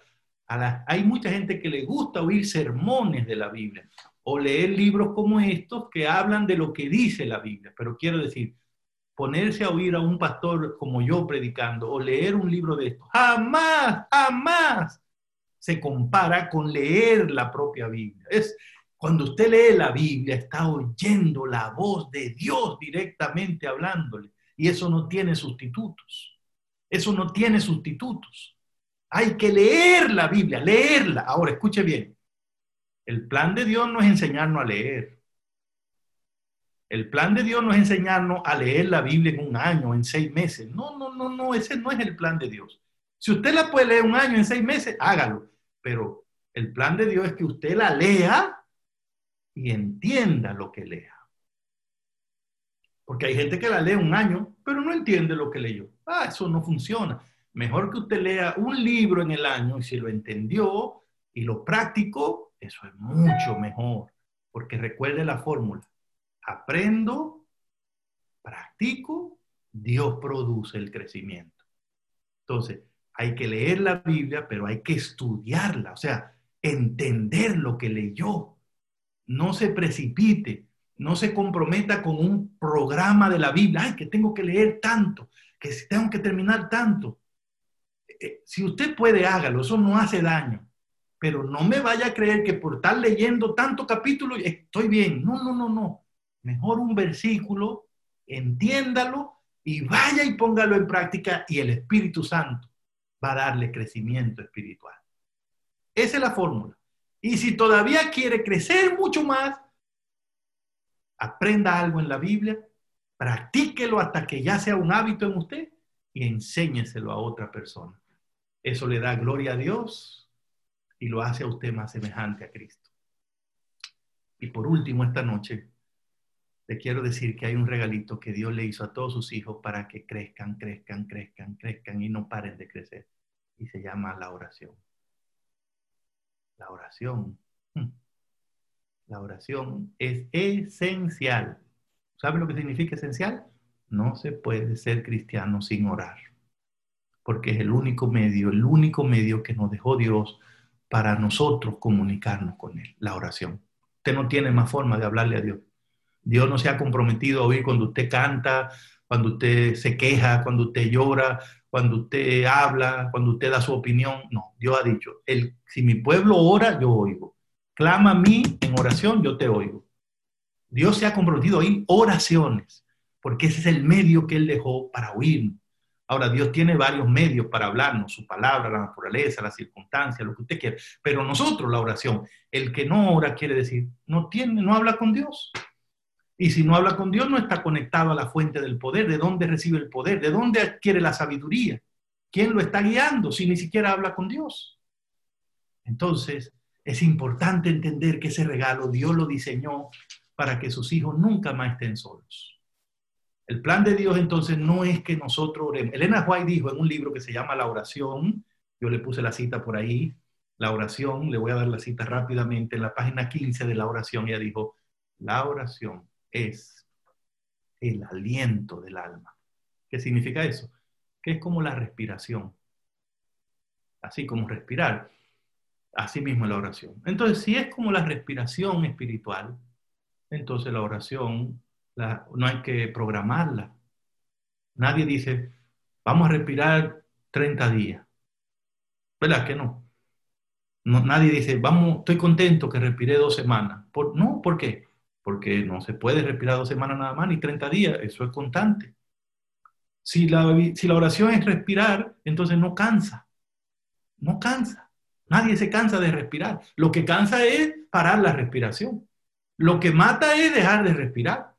hay mucha gente que le gusta oír sermones de la Biblia o leer libros como estos que hablan de lo que dice la Biblia. Pero quiero decir, ponerse a oír a un pastor como yo predicando o leer un libro de esto, jamás, jamás se compara con leer la propia Biblia. Es cuando usted lee la Biblia, está oyendo la voz de Dios directamente hablándole. Y eso no tiene sustitutos. Eso no tiene sustitutos. Hay que leer la Biblia, leerla. Ahora, escuche bien. El plan de Dios no es enseñarnos a leer. El plan de Dios no es enseñarnos a leer la Biblia en un año, en seis meses. No, no, no, no, ese no es el plan de Dios. Si usted la puede leer un año, en seis meses, hágalo. Pero el plan de Dios es que usted la lea y entienda lo que lea. Porque hay gente que la lee un año, pero no entiende lo que leyó. Ah, eso no funciona. Mejor que usted lea un libro en el año y si lo entendió y lo practicó, eso es mucho mejor, porque recuerde la fórmula. Aprendo, practico, Dios produce el crecimiento. Entonces, hay que leer la Biblia, pero hay que estudiarla, o sea, entender lo que leyó. No se precipite, no se comprometa con un programa de la Biblia. Ay, que tengo que leer tanto, que tengo que terminar tanto. Eh, si usted puede, hágalo, eso no hace daño pero no me vaya a creer que por estar leyendo tanto capítulo estoy bien. No, no, no, no. Mejor un versículo, entiéndalo y vaya y póngalo en práctica y el Espíritu Santo va a darle crecimiento espiritual. Esa es la fórmula. Y si todavía quiere crecer mucho más, aprenda algo en la Biblia, practíquelo hasta que ya sea un hábito en usted y enséñeselo a otra persona. Eso le da gloria a Dios y lo hace a usted más semejante a Cristo. Y por último, esta noche, le quiero decir que hay un regalito que Dios le hizo a todos sus hijos para que crezcan, crezcan, crezcan, crezcan y no paren de crecer. Y se llama la oración. La oración. Hmm. La oración es esencial. ¿Sabe lo que significa esencial? No se puede ser cristiano sin orar. Porque es el único medio, el único medio que nos dejó Dios para nosotros comunicarnos con Él, la oración. Usted no tiene más forma de hablarle a Dios. Dios no se ha comprometido a oír cuando usted canta, cuando usted se queja, cuando usted llora, cuando usted habla, cuando usted da su opinión. No, Dios ha dicho, el, si mi pueblo ora, yo oigo. Clama a mí en oración, yo te oigo. Dios se ha comprometido a oír oraciones, porque ese es el medio que Él dejó para oírnos. Ahora, Dios tiene varios medios para hablarnos, su palabra, la naturaleza, las circunstancias, lo que usted quiera. Pero nosotros, la oración, el que no ora quiere decir, no tiene, no habla con Dios. Y si no habla con Dios, no está conectado a la fuente del poder. ¿De dónde recibe el poder? ¿De dónde adquiere la sabiduría? ¿Quién lo está guiando si ni siquiera habla con Dios? Entonces, es importante entender que ese regalo Dios lo diseñó para que sus hijos nunca más estén solos. El plan de Dios entonces no es que nosotros oremos. Elena White dijo en un libro que se llama La oración, yo le puse la cita por ahí, la oración, le voy a dar la cita rápidamente, en la página 15 de la oración, ella dijo, la oración es el aliento del alma. ¿Qué significa eso? Que es como la respiración. Así como respirar, así mismo la oración. Entonces, si es como la respiración espiritual, entonces la oración no hay que programarla. Nadie dice, vamos a respirar 30 días. ¿Verdad que no? nadie dice, vamos, estoy contento que respiré dos semanas. Por, no, ¿por qué? Porque no se puede respirar dos semanas nada más, ni 30 días, eso es constante. Si la, si la oración es respirar, entonces no cansa, no cansa. Nadie se cansa de respirar. Lo que cansa es parar la respiración. Lo que mata es dejar de respirar.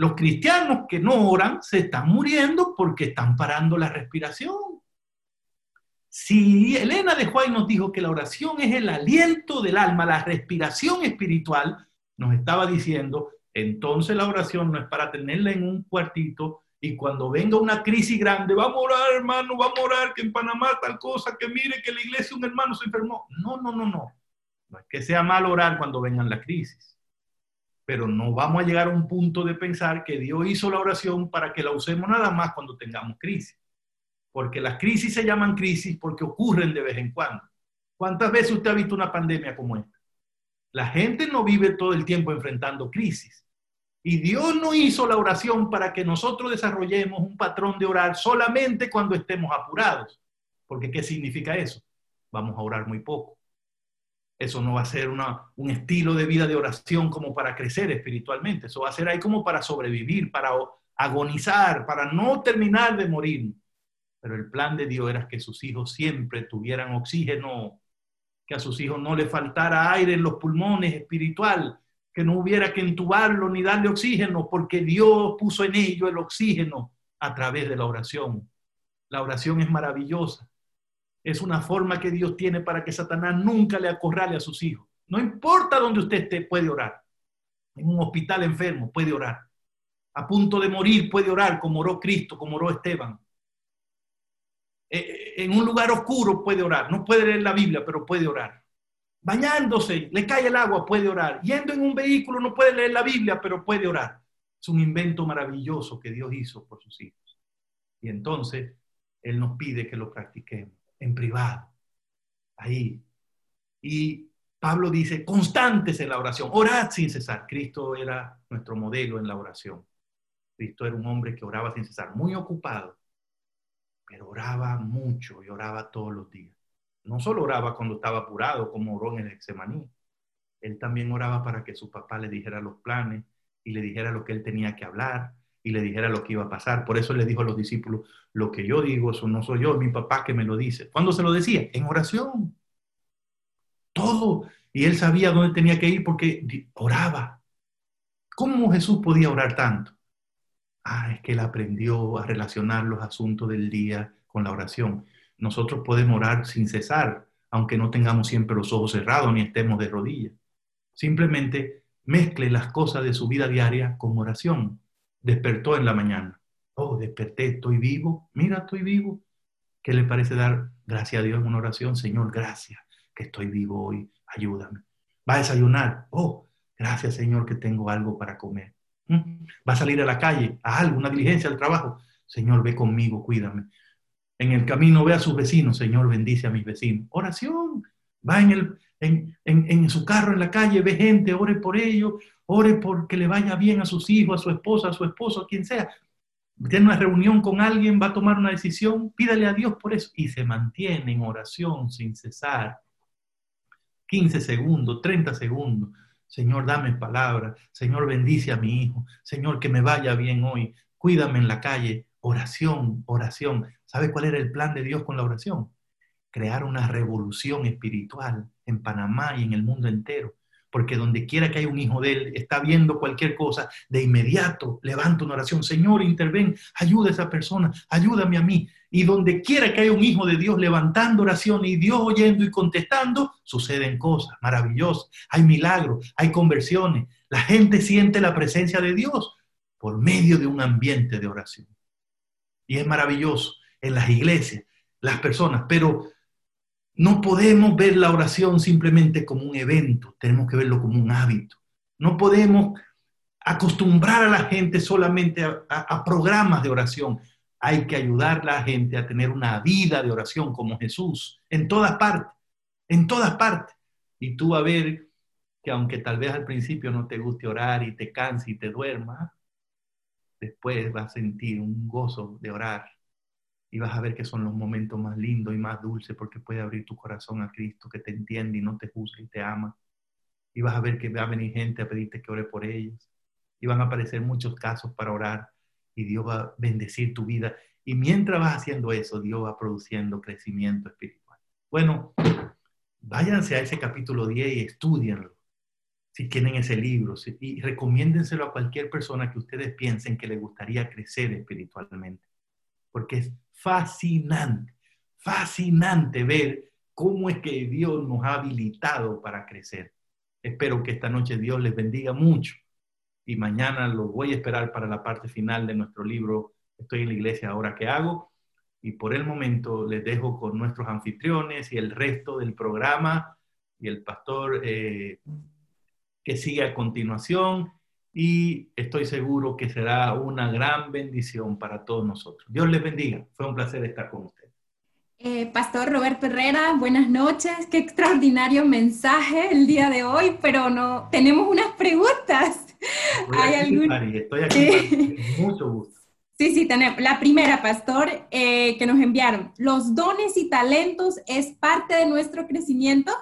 Los cristianos que no oran se están muriendo porque están parando la respiración. Si Elena de Juárez nos dijo que la oración es el aliento del alma, la respiración espiritual, nos estaba diciendo, entonces la oración no es para tenerla en un cuartito y cuando venga una crisis grande, vamos a orar, hermano, vamos a orar, que en Panamá tal cosa, que mire que la iglesia un hermano se enfermó. No, no, no, no. No es que sea mal orar cuando vengan las crisis, pero no vamos a llegar a un punto de pensar que Dios hizo la oración para que la usemos nada más cuando tengamos crisis porque las crisis se llaman crisis porque ocurren de vez en cuando. ¿Cuántas veces usted ha visto una pandemia como esta? La gente no vive todo el tiempo enfrentando crisis. Y Dios no hizo la oración para que nosotros desarrollemos un patrón de orar solamente cuando estemos apurados. Porque ¿qué significa eso? Vamos a orar muy poco. Eso no va a ser un estilo de vida de oración como para crecer espiritualmente. Eso va a ser ahí como para sobrevivir, para agonizar, para no terminar de morir pero el plan de Dios era que sus hijos siempre tuvieran oxígeno, que a sus hijos no le faltara aire en los pulmones espiritual, que no hubiera que entubarlo ni darle oxígeno, porque Dios puso en ello el oxígeno a través de la oración. La oración es maravillosa. Es una forma que Dios tiene para que Satanás nunca le acorrale a sus hijos. No importa dónde usted esté, puede orar. En un hospital enfermo, puede orar. A punto de morir, puede orar, como oró Cristo, como oró Esteban. Eh, en un lugar oscuro puede orar. No puede leer la Biblia, pero puede orar. Bañándose, le cae el agua, puede orar. Yendo en un vehículo, no puede leer la Biblia, pero puede orar. Es un invento maravilloso que Dios hizo por sus hijos. Y entonces Él nos pide que lo practiquemos en privado, ahí. Y Pablo dice, constantes en la oración, orad sin cesar. Cristo era nuestro modelo en la oración. Cristo era un hombre que oraba sin cesar, muy ocupado, pero oraba mucho y oraba todos los días. No solo oraba cuando estaba apurado, como oró en el Exemaní. Él también oraba para que su papá le dijera los planes y le dijera lo que él tenía que hablar y le dijera lo que iba a pasar. Por eso le dijo a los discípulos, lo que yo digo, eso no soy yo, mi papá que me lo dice. ¿Cuándo se lo decía? En oración. Todo. Y él sabía dónde tenía que ir porque oraba. ¿Cómo Jesús podía orar tanto? Ah, es que él aprendió a relacionar los asuntos del día con la oración. Nosotros podemos orar sin cesar, aunque no tengamos siempre los ojos cerrados ni estemos de rodillas. Simplemente mezcle las cosas de su vida diaria con oración. Despertó en la mañana. Oh, desperté, estoy vivo. Mira, estoy vivo. ¿Qué le parece dar gracias a Dios en una oración? Señor, gracias que estoy vivo hoy. Ayúdame. Va a desayunar. Oh, gracias Señor que tengo algo para comer. Va a salir a la calle, a algo, una diligencia al trabajo. Señor, ve conmigo, cuídame. En el camino ve a sus vecinos, Señor, bendice a mis vecinos. Oración. Va en, el, en, en, su carro en la calle, ve gente, ore por ellos, ore por que le vaya bien a sus hijos, a su esposa, a su esposo, a quien sea. Tiene una reunión con alguien, va a tomar una decisión, pídale a Dios por eso. Y se mantiene en oración sin cesar. 15 segundos, 30 segundos. Señor, dame palabra. Señor, bendice a mi hijo. Señor, que me vaya bien hoy. Cuídame en la calle. Oración, oración. ¿Sabe cuál era el plan de Dios con la oración? Crear una revolución espiritual en Panamá y en el mundo entero. Porque donde quiera que haya un hijo de él, está viendo cualquier cosa, de inmediato levanta una oración. Señor, interven, ayuda a esa persona, ayúdame a mí. Y donde quiera que haya un hijo de Dios levantando oración y Dios oyendo y contestando, suceden cosas maravillosas. Hay milagros, hay conversiones. La gente siente la presencia de Dios por medio de un ambiente de oración. Y es maravilloso en las iglesias, las personas, pero no podemos ver la oración simplemente como un evento, tenemos que verlo como un hábito. No podemos acostumbrar a la gente solamente a, programas de oración hay que ayudar a la gente a tener una vida de oración como Jesús, en todas partes, en todas partes. Y tú a ver que aunque tal vez al principio no te guste orar y te canse y te duermas, después vas a sentir un gozo de orar y vas a ver que son los momentos más lindos y más dulces porque puede abrir tu corazón a Cristo que te entiende y no te juzga y te ama. Y vas a ver que va a venir gente a pedirte que ore por ellos. Y van a aparecer muchos casos para orar y Dios va a bendecir tu vida. Y mientras vas haciendo eso, Dios va produciendo crecimiento espiritual. Bueno, váyanse a ese capítulo 10 y estudienlo, si tienen ese libro, y recomiéndenselo a cualquier persona que ustedes piensen que le gustaría crecer espiritualmente, porque es fascinante, fascinante ver cómo es que Dios nos ha habilitado para crecer. Espero que esta noche Dios les bendiga mucho y mañana lo voy a esperar para la parte final de nuestro libro. Estoy en la iglesia ahora que hago y por el momento les dejo con nuestros anfitriones y el resto del programa y el pastor eh, que sigue a continuación y estoy seguro que será una gran bendición para todos nosotros. Dios les bendiga. Fue un placer estar con ustedes. Eh, Pastor Roberto Herrera, buenas noches. Qué extraordinario mensaje el día de hoy, pero no tenemos unas preguntas. ¿Hay algún... Estoy aquí, mucho gusto. Sí, sí, tenemos. La primera, Pastor, eh, que nos enviaron. ¿Los dones y talentos es parte de nuestro crecimiento?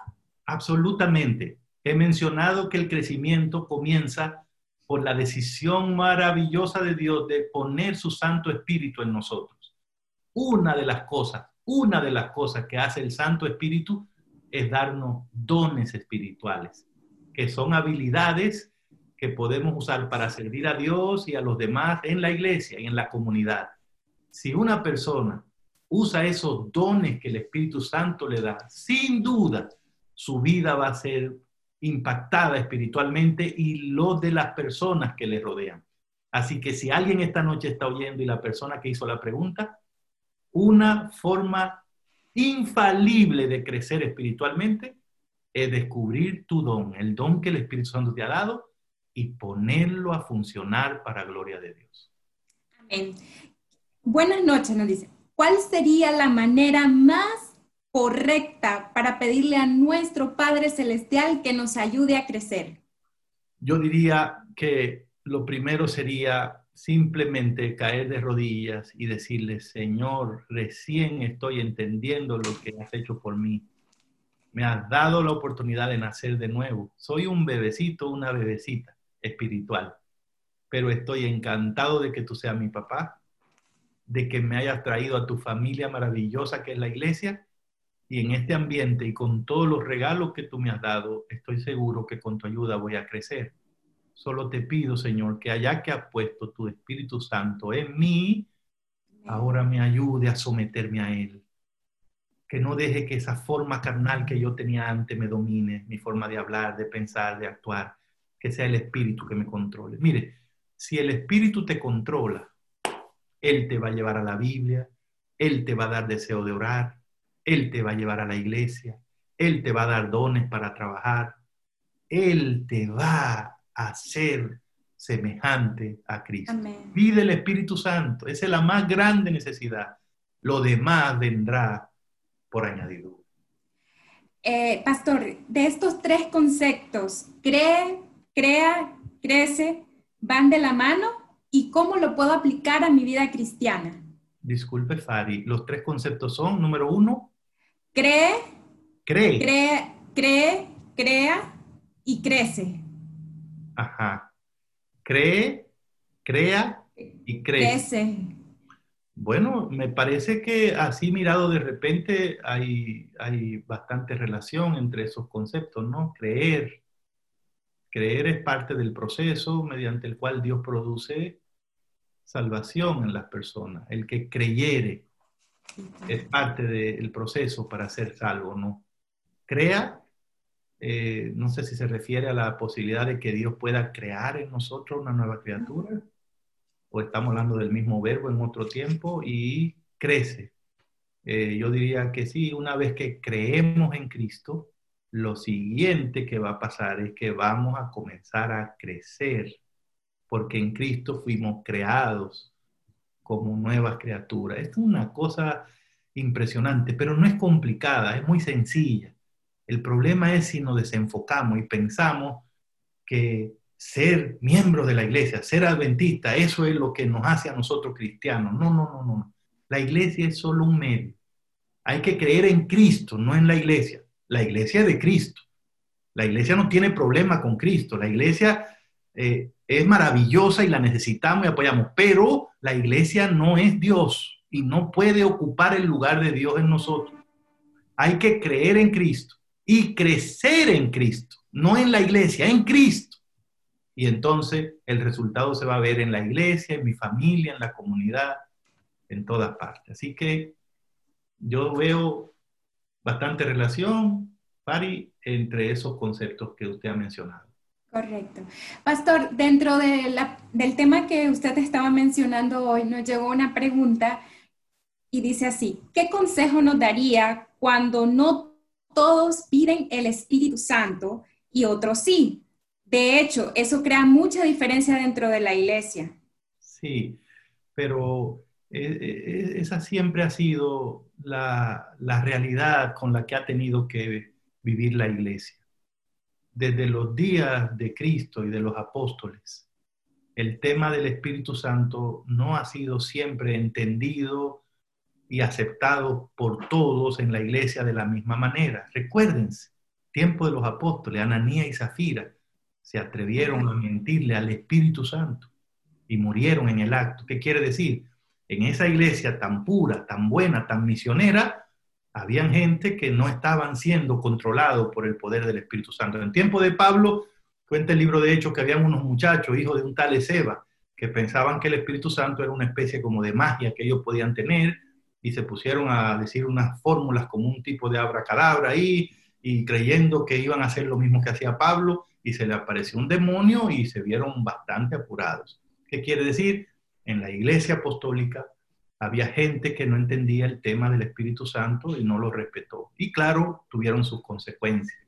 Absolutamente. He mencionado que el crecimiento comienza por la decisión maravillosa de Dios de poner su Santo Espíritu en nosotros. Una de las cosas, una de las cosas que hace el Santo Espíritu es darnos dones espirituales, que son habilidades que podemos usar para servir a Dios y a los demás en la iglesia y en la comunidad. Si una persona usa esos dones que el Espíritu Santo le da, sin duda su vida va a ser impactada espiritualmente y lo de las personas que le rodean. Así que si alguien esta noche está oyendo y la persona que hizo la pregunta, una forma infalible de crecer espiritualmente es descubrir tu don, el don que el Espíritu Santo te ha dado y ponerlo a funcionar para gloria de Dios. Amén. Buenas noches, nos dice. ¿Cuál sería la manera más correcta para pedirle a nuestro Padre Celestial que nos ayude a crecer? Yo diría que lo primero sería simplemente caer de rodillas y decirle, Señor, recién estoy entendiendo lo que has hecho por mí. Me has dado la oportunidad de nacer de nuevo. Soy un bebecito, una bebecita espiritual. Pero estoy encantado de que tú seas mi papá, de que me hayas traído a tu familia maravillosa que es la iglesia. Y en este ambiente y con todos los regalos que tú me has dado, estoy seguro que con tu ayuda voy a crecer. Solo te pido, Señor, que allá que has puesto tu Espíritu Santo en mí, ahora me ayude a someterme a Él. Que no deje que esa forma carnal que yo tenía antes me domine, mi forma de hablar, de pensar, de actuar, que sea el espíritu que me controle. Mire, si el espíritu te controla, Él te va a llevar a la Biblia, Él te va a dar deseo de orar, Él te va a llevar a la iglesia, Él te va a dar dones para trabajar, Él te va a hacer semejante a Cristo. Pide el Espíritu Santo, esa es la más grande necesidad. Lo demás vendrá por añadidura. Eh, pastor, de estos tres conceptos, ¿cree crea, crece, van de la mano y cómo lo puedo aplicar a mi vida cristiana. Disculpe, Fari, los tres conceptos son, número uno, cree, cree, cree, cree crea y crece. Ajá. Cree, crea y crece. crece. Bueno, me parece que así mirado de repente hay, hay bastante relación entre esos conceptos, ¿no? Creer, Creer es parte del proceso mediante el cual Dios produce salvación en las personas. El que creyere es parte del proceso para ser salvo, ¿no? Crea, eh, no sé si se refiere a la posibilidad de que Dios pueda crear en nosotros una nueva criatura, o estamos hablando del mismo verbo en otro tiempo, y crece. Eh, yo diría que sí, una vez que creemos en Cristo, lo siguiente que va a pasar es que vamos a comenzar a crecer, porque en Cristo fuimos creados como nuevas criaturas. Es una cosa impresionante, pero no es complicada, es muy sencilla. El problema es si nos desenfocamos y pensamos que ser miembro de la iglesia, ser adventista, eso es lo que nos hace a nosotros cristianos. No, no, no, no. La iglesia es solo un medio. Hay que creer en Cristo, no en la iglesia la iglesia de Cristo. La iglesia no tiene problema con Cristo. La iglesia eh, es maravillosa y la necesitamos y apoyamos, pero la iglesia no es Dios y no puede ocupar el lugar de Dios en nosotros. Hay que creer en Cristo y crecer en Cristo, no en la iglesia, en Cristo. Y entonces el resultado se va a ver en la iglesia, en mi familia, en la comunidad, en todas partes. Así que yo veo bastante relación, Pari, entre esos conceptos que usted ha mencionado. Correcto. Pastor, dentro del tema que usted estaba mencionando hoy, nos llegó una pregunta y dice así, ¿qué consejo nos daría cuando no todos piden el Espíritu Santo y otros sí? De hecho, eso crea mucha diferencia dentro de la iglesia. Sí, pero eh, eh, esa siempre ha sido la, la realidad con la que ha tenido que vivir la iglesia. Desde los días de Cristo y de los apóstoles, el tema del Espíritu Santo no ha sido siempre entendido y aceptado por todos en la iglesia de la misma manera. Recuérdense, tiempo de los apóstoles, Ananía y Zafira se atrevieron a mentirle al Espíritu Santo y murieron en el acto. ¿Qué quiere decir? En esa iglesia tan pura, tan buena, tan misionera, habían gente que no estaban siendo controlados por el poder del Espíritu Santo. En tiempo de Pablo, cuenta el libro de Hechos que habían unos muchachos, hijos de un tal Ezeba, que pensaban que el Espíritu Santo era una especie como de magia que ellos podían tener y se pusieron a decir unas fórmulas como un tipo de abracadabra ahí y creyendo que iban a hacer lo mismo que hacía Pablo y se le apareció un demonio y se vieron bastante apurados. ¿Qué quiere decir? En la iglesia apostólica había gente que no entendía el tema del Espíritu Santo y no lo respetó. Y claro, tuvieron sus consecuencias.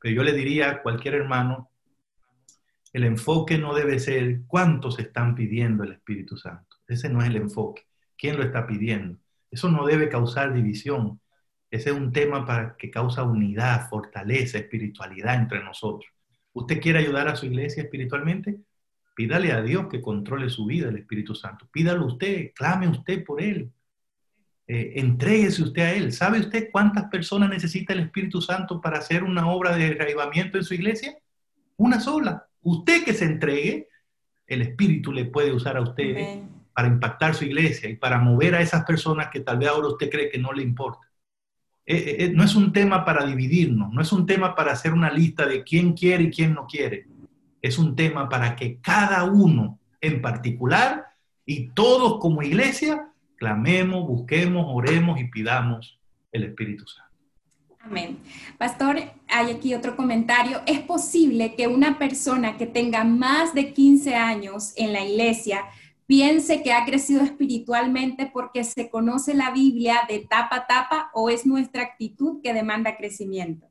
Pero yo le diría a cualquier hermano, el enfoque no debe ser cuántos están pidiendo el Espíritu Santo. Ese no es el enfoque. ¿Quién lo está pidiendo? Eso no debe causar división. Ese es un tema para que causa unidad, fortaleza, espiritualidad entre nosotros. ¿Usted quiere ayudar a su iglesia espiritualmente? Pídale a Dios que controle su vida, el Espíritu Santo. Pídalo usted, clame usted por Él. Eh, entréguese usted a Él. ¿Sabe usted cuántas personas necesita el Espíritu Santo para hacer una obra de reavivamiento en su iglesia? Una sola. Usted que se entregue, el Espíritu le puede usar a usted para impactar su iglesia y para mover a esas personas que tal vez ahora usted cree que no le importa. Eh, eh, eh, no es un tema para dividirnos, no es un tema para hacer una lista de quién quiere y quién no quiere. Es un tema para que cada uno en particular y todos como iglesia clamemos, busquemos, oremos y pidamos el Espíritu Santo. Amén. Pastor, hay aquí otro comentario. ¿Es posible que una persona que tenga más de 15 años en la iglesia piense que ha crecido espiritualmente porque se conoce la Biblia de tapa a tapa o es nuestra actitud que demanda crecimiento?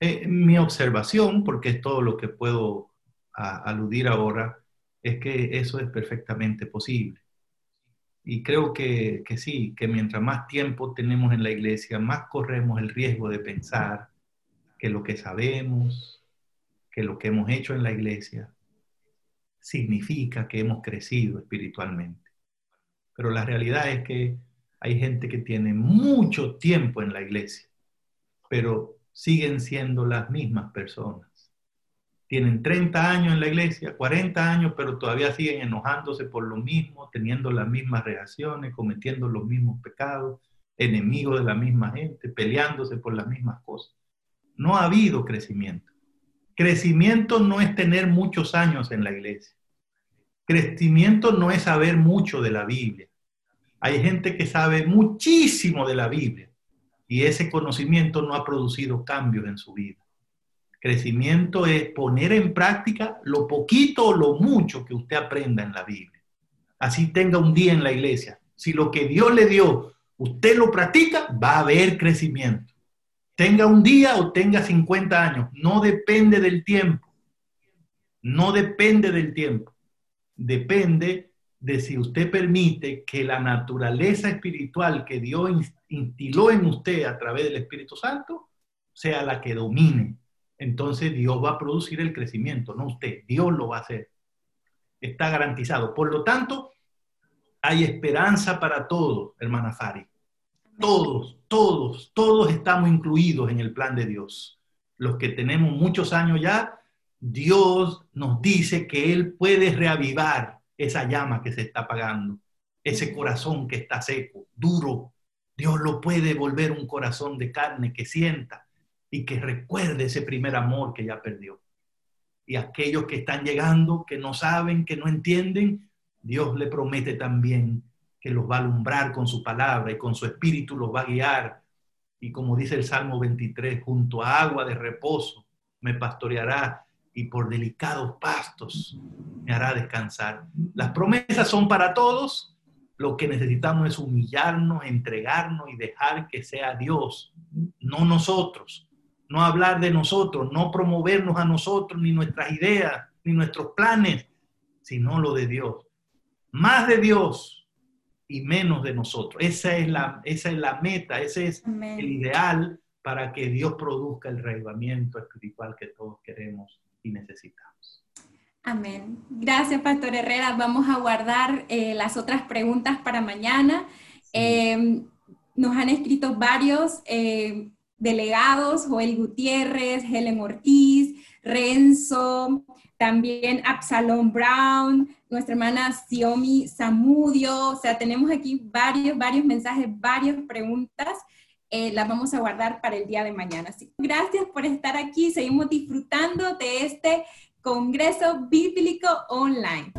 Eh, mi observación, porque es todo lo que puedo aludir ahora, es que eso es perfectamente posible. Y creo que, que sí, que mientras más tiempo tenemos en la iglesia, más corremos el riesgo de pensar que lo que sabemos, que lo que hemos hecho en la iglesia, significa que hemos crecido espiritualmente. Pero la realidad es que hay gente que tiene mucho tiempo en la iglesia, pero siguen siendo las mismas personas. Tienen 30 años en la iglesia, 40 años, pero todavía siguen enojándose por lo mismo, teniendo las mismas reacciones, cometiendo los mismos pecados, enemigos de la misma gente, peleándose por las mismas cosas. No ha habido crecimiento. Crecimiento no es tener muchos años en la iglesia. Crecimiento no es saber mucho de la Biblia. Hay gente que sabe muchísimo de la Biblia y ese conocimiento no ha producido cambios en su vida. Crecimiento es poner en práctica lo poquito o lo mucho que usted aprenda en la Biblia. Así tenga un día en la iglesia. Si lo que Dios le dio, usted lo practica, va a haber crecimiento. Tenga un día o tenga 50 años, no depende del tiempo. No depende del tiempo depende de si usted permite que la naturaleza espiritual que Dios instiló en usted a través del Espíritu Santo sea la que domine. Entonces Dios va a producir el crecimiento, no usted, Dios lo va a hacer. Está garantizado. Por lo tanto, hay esperanza para todos, hermana Fari. Todos, todos, todos estamos incluidos en el plan de Dios. Los que tenemos muchos años ya Dios nos dice que Él puede reavivar esa llama que se está apagando, ese corazón que está seco, duro. Dios lo puede volver un corazón de carne que sienta. Y que recuerde ese primer amor que ya perdió. Y aquellos que están llegando, que no saben, que no entienden, Dios le promete también que los va a alumbrar con su palabra y con su espíritu los va a guiar. Y como dice el Salmo 23, junto a agua de reposo me pastoreará y por delicados pastos me hará descansar. Las promesas son para todos. Lo que necesitamos es humillarnos, entregarnos y dejar que sea Dios, no nosotros. No hablar de nosotros, no promovernos a nosotros, ni nuestras ideas, ni nuestros planes, sino lo de Dios. Más de Dios y menos de nosotros. Esa es la, esa es la meta, ese es el ideal para que Dios produzca el reavivamiento espiritual que todos queremos y necesitamos. Amén. Gracias, Pastor Herrera. Vamos a guardar eh, las otras preguntas para mañana. Em, nos han escrito varios eh, delegados, Joel Gutiérrez, Helen Ortiz, Renzo, también Absalom Brown, nuestra hermana Xiomi Samudio. O sea, tenemos aquí varios, varios mensajes, varias preguntas. Eh, las vamos a guardar para el día de mañana. Así gracias por estar aquí. Seguimos disfrutando de este Congreso Bíblico Online.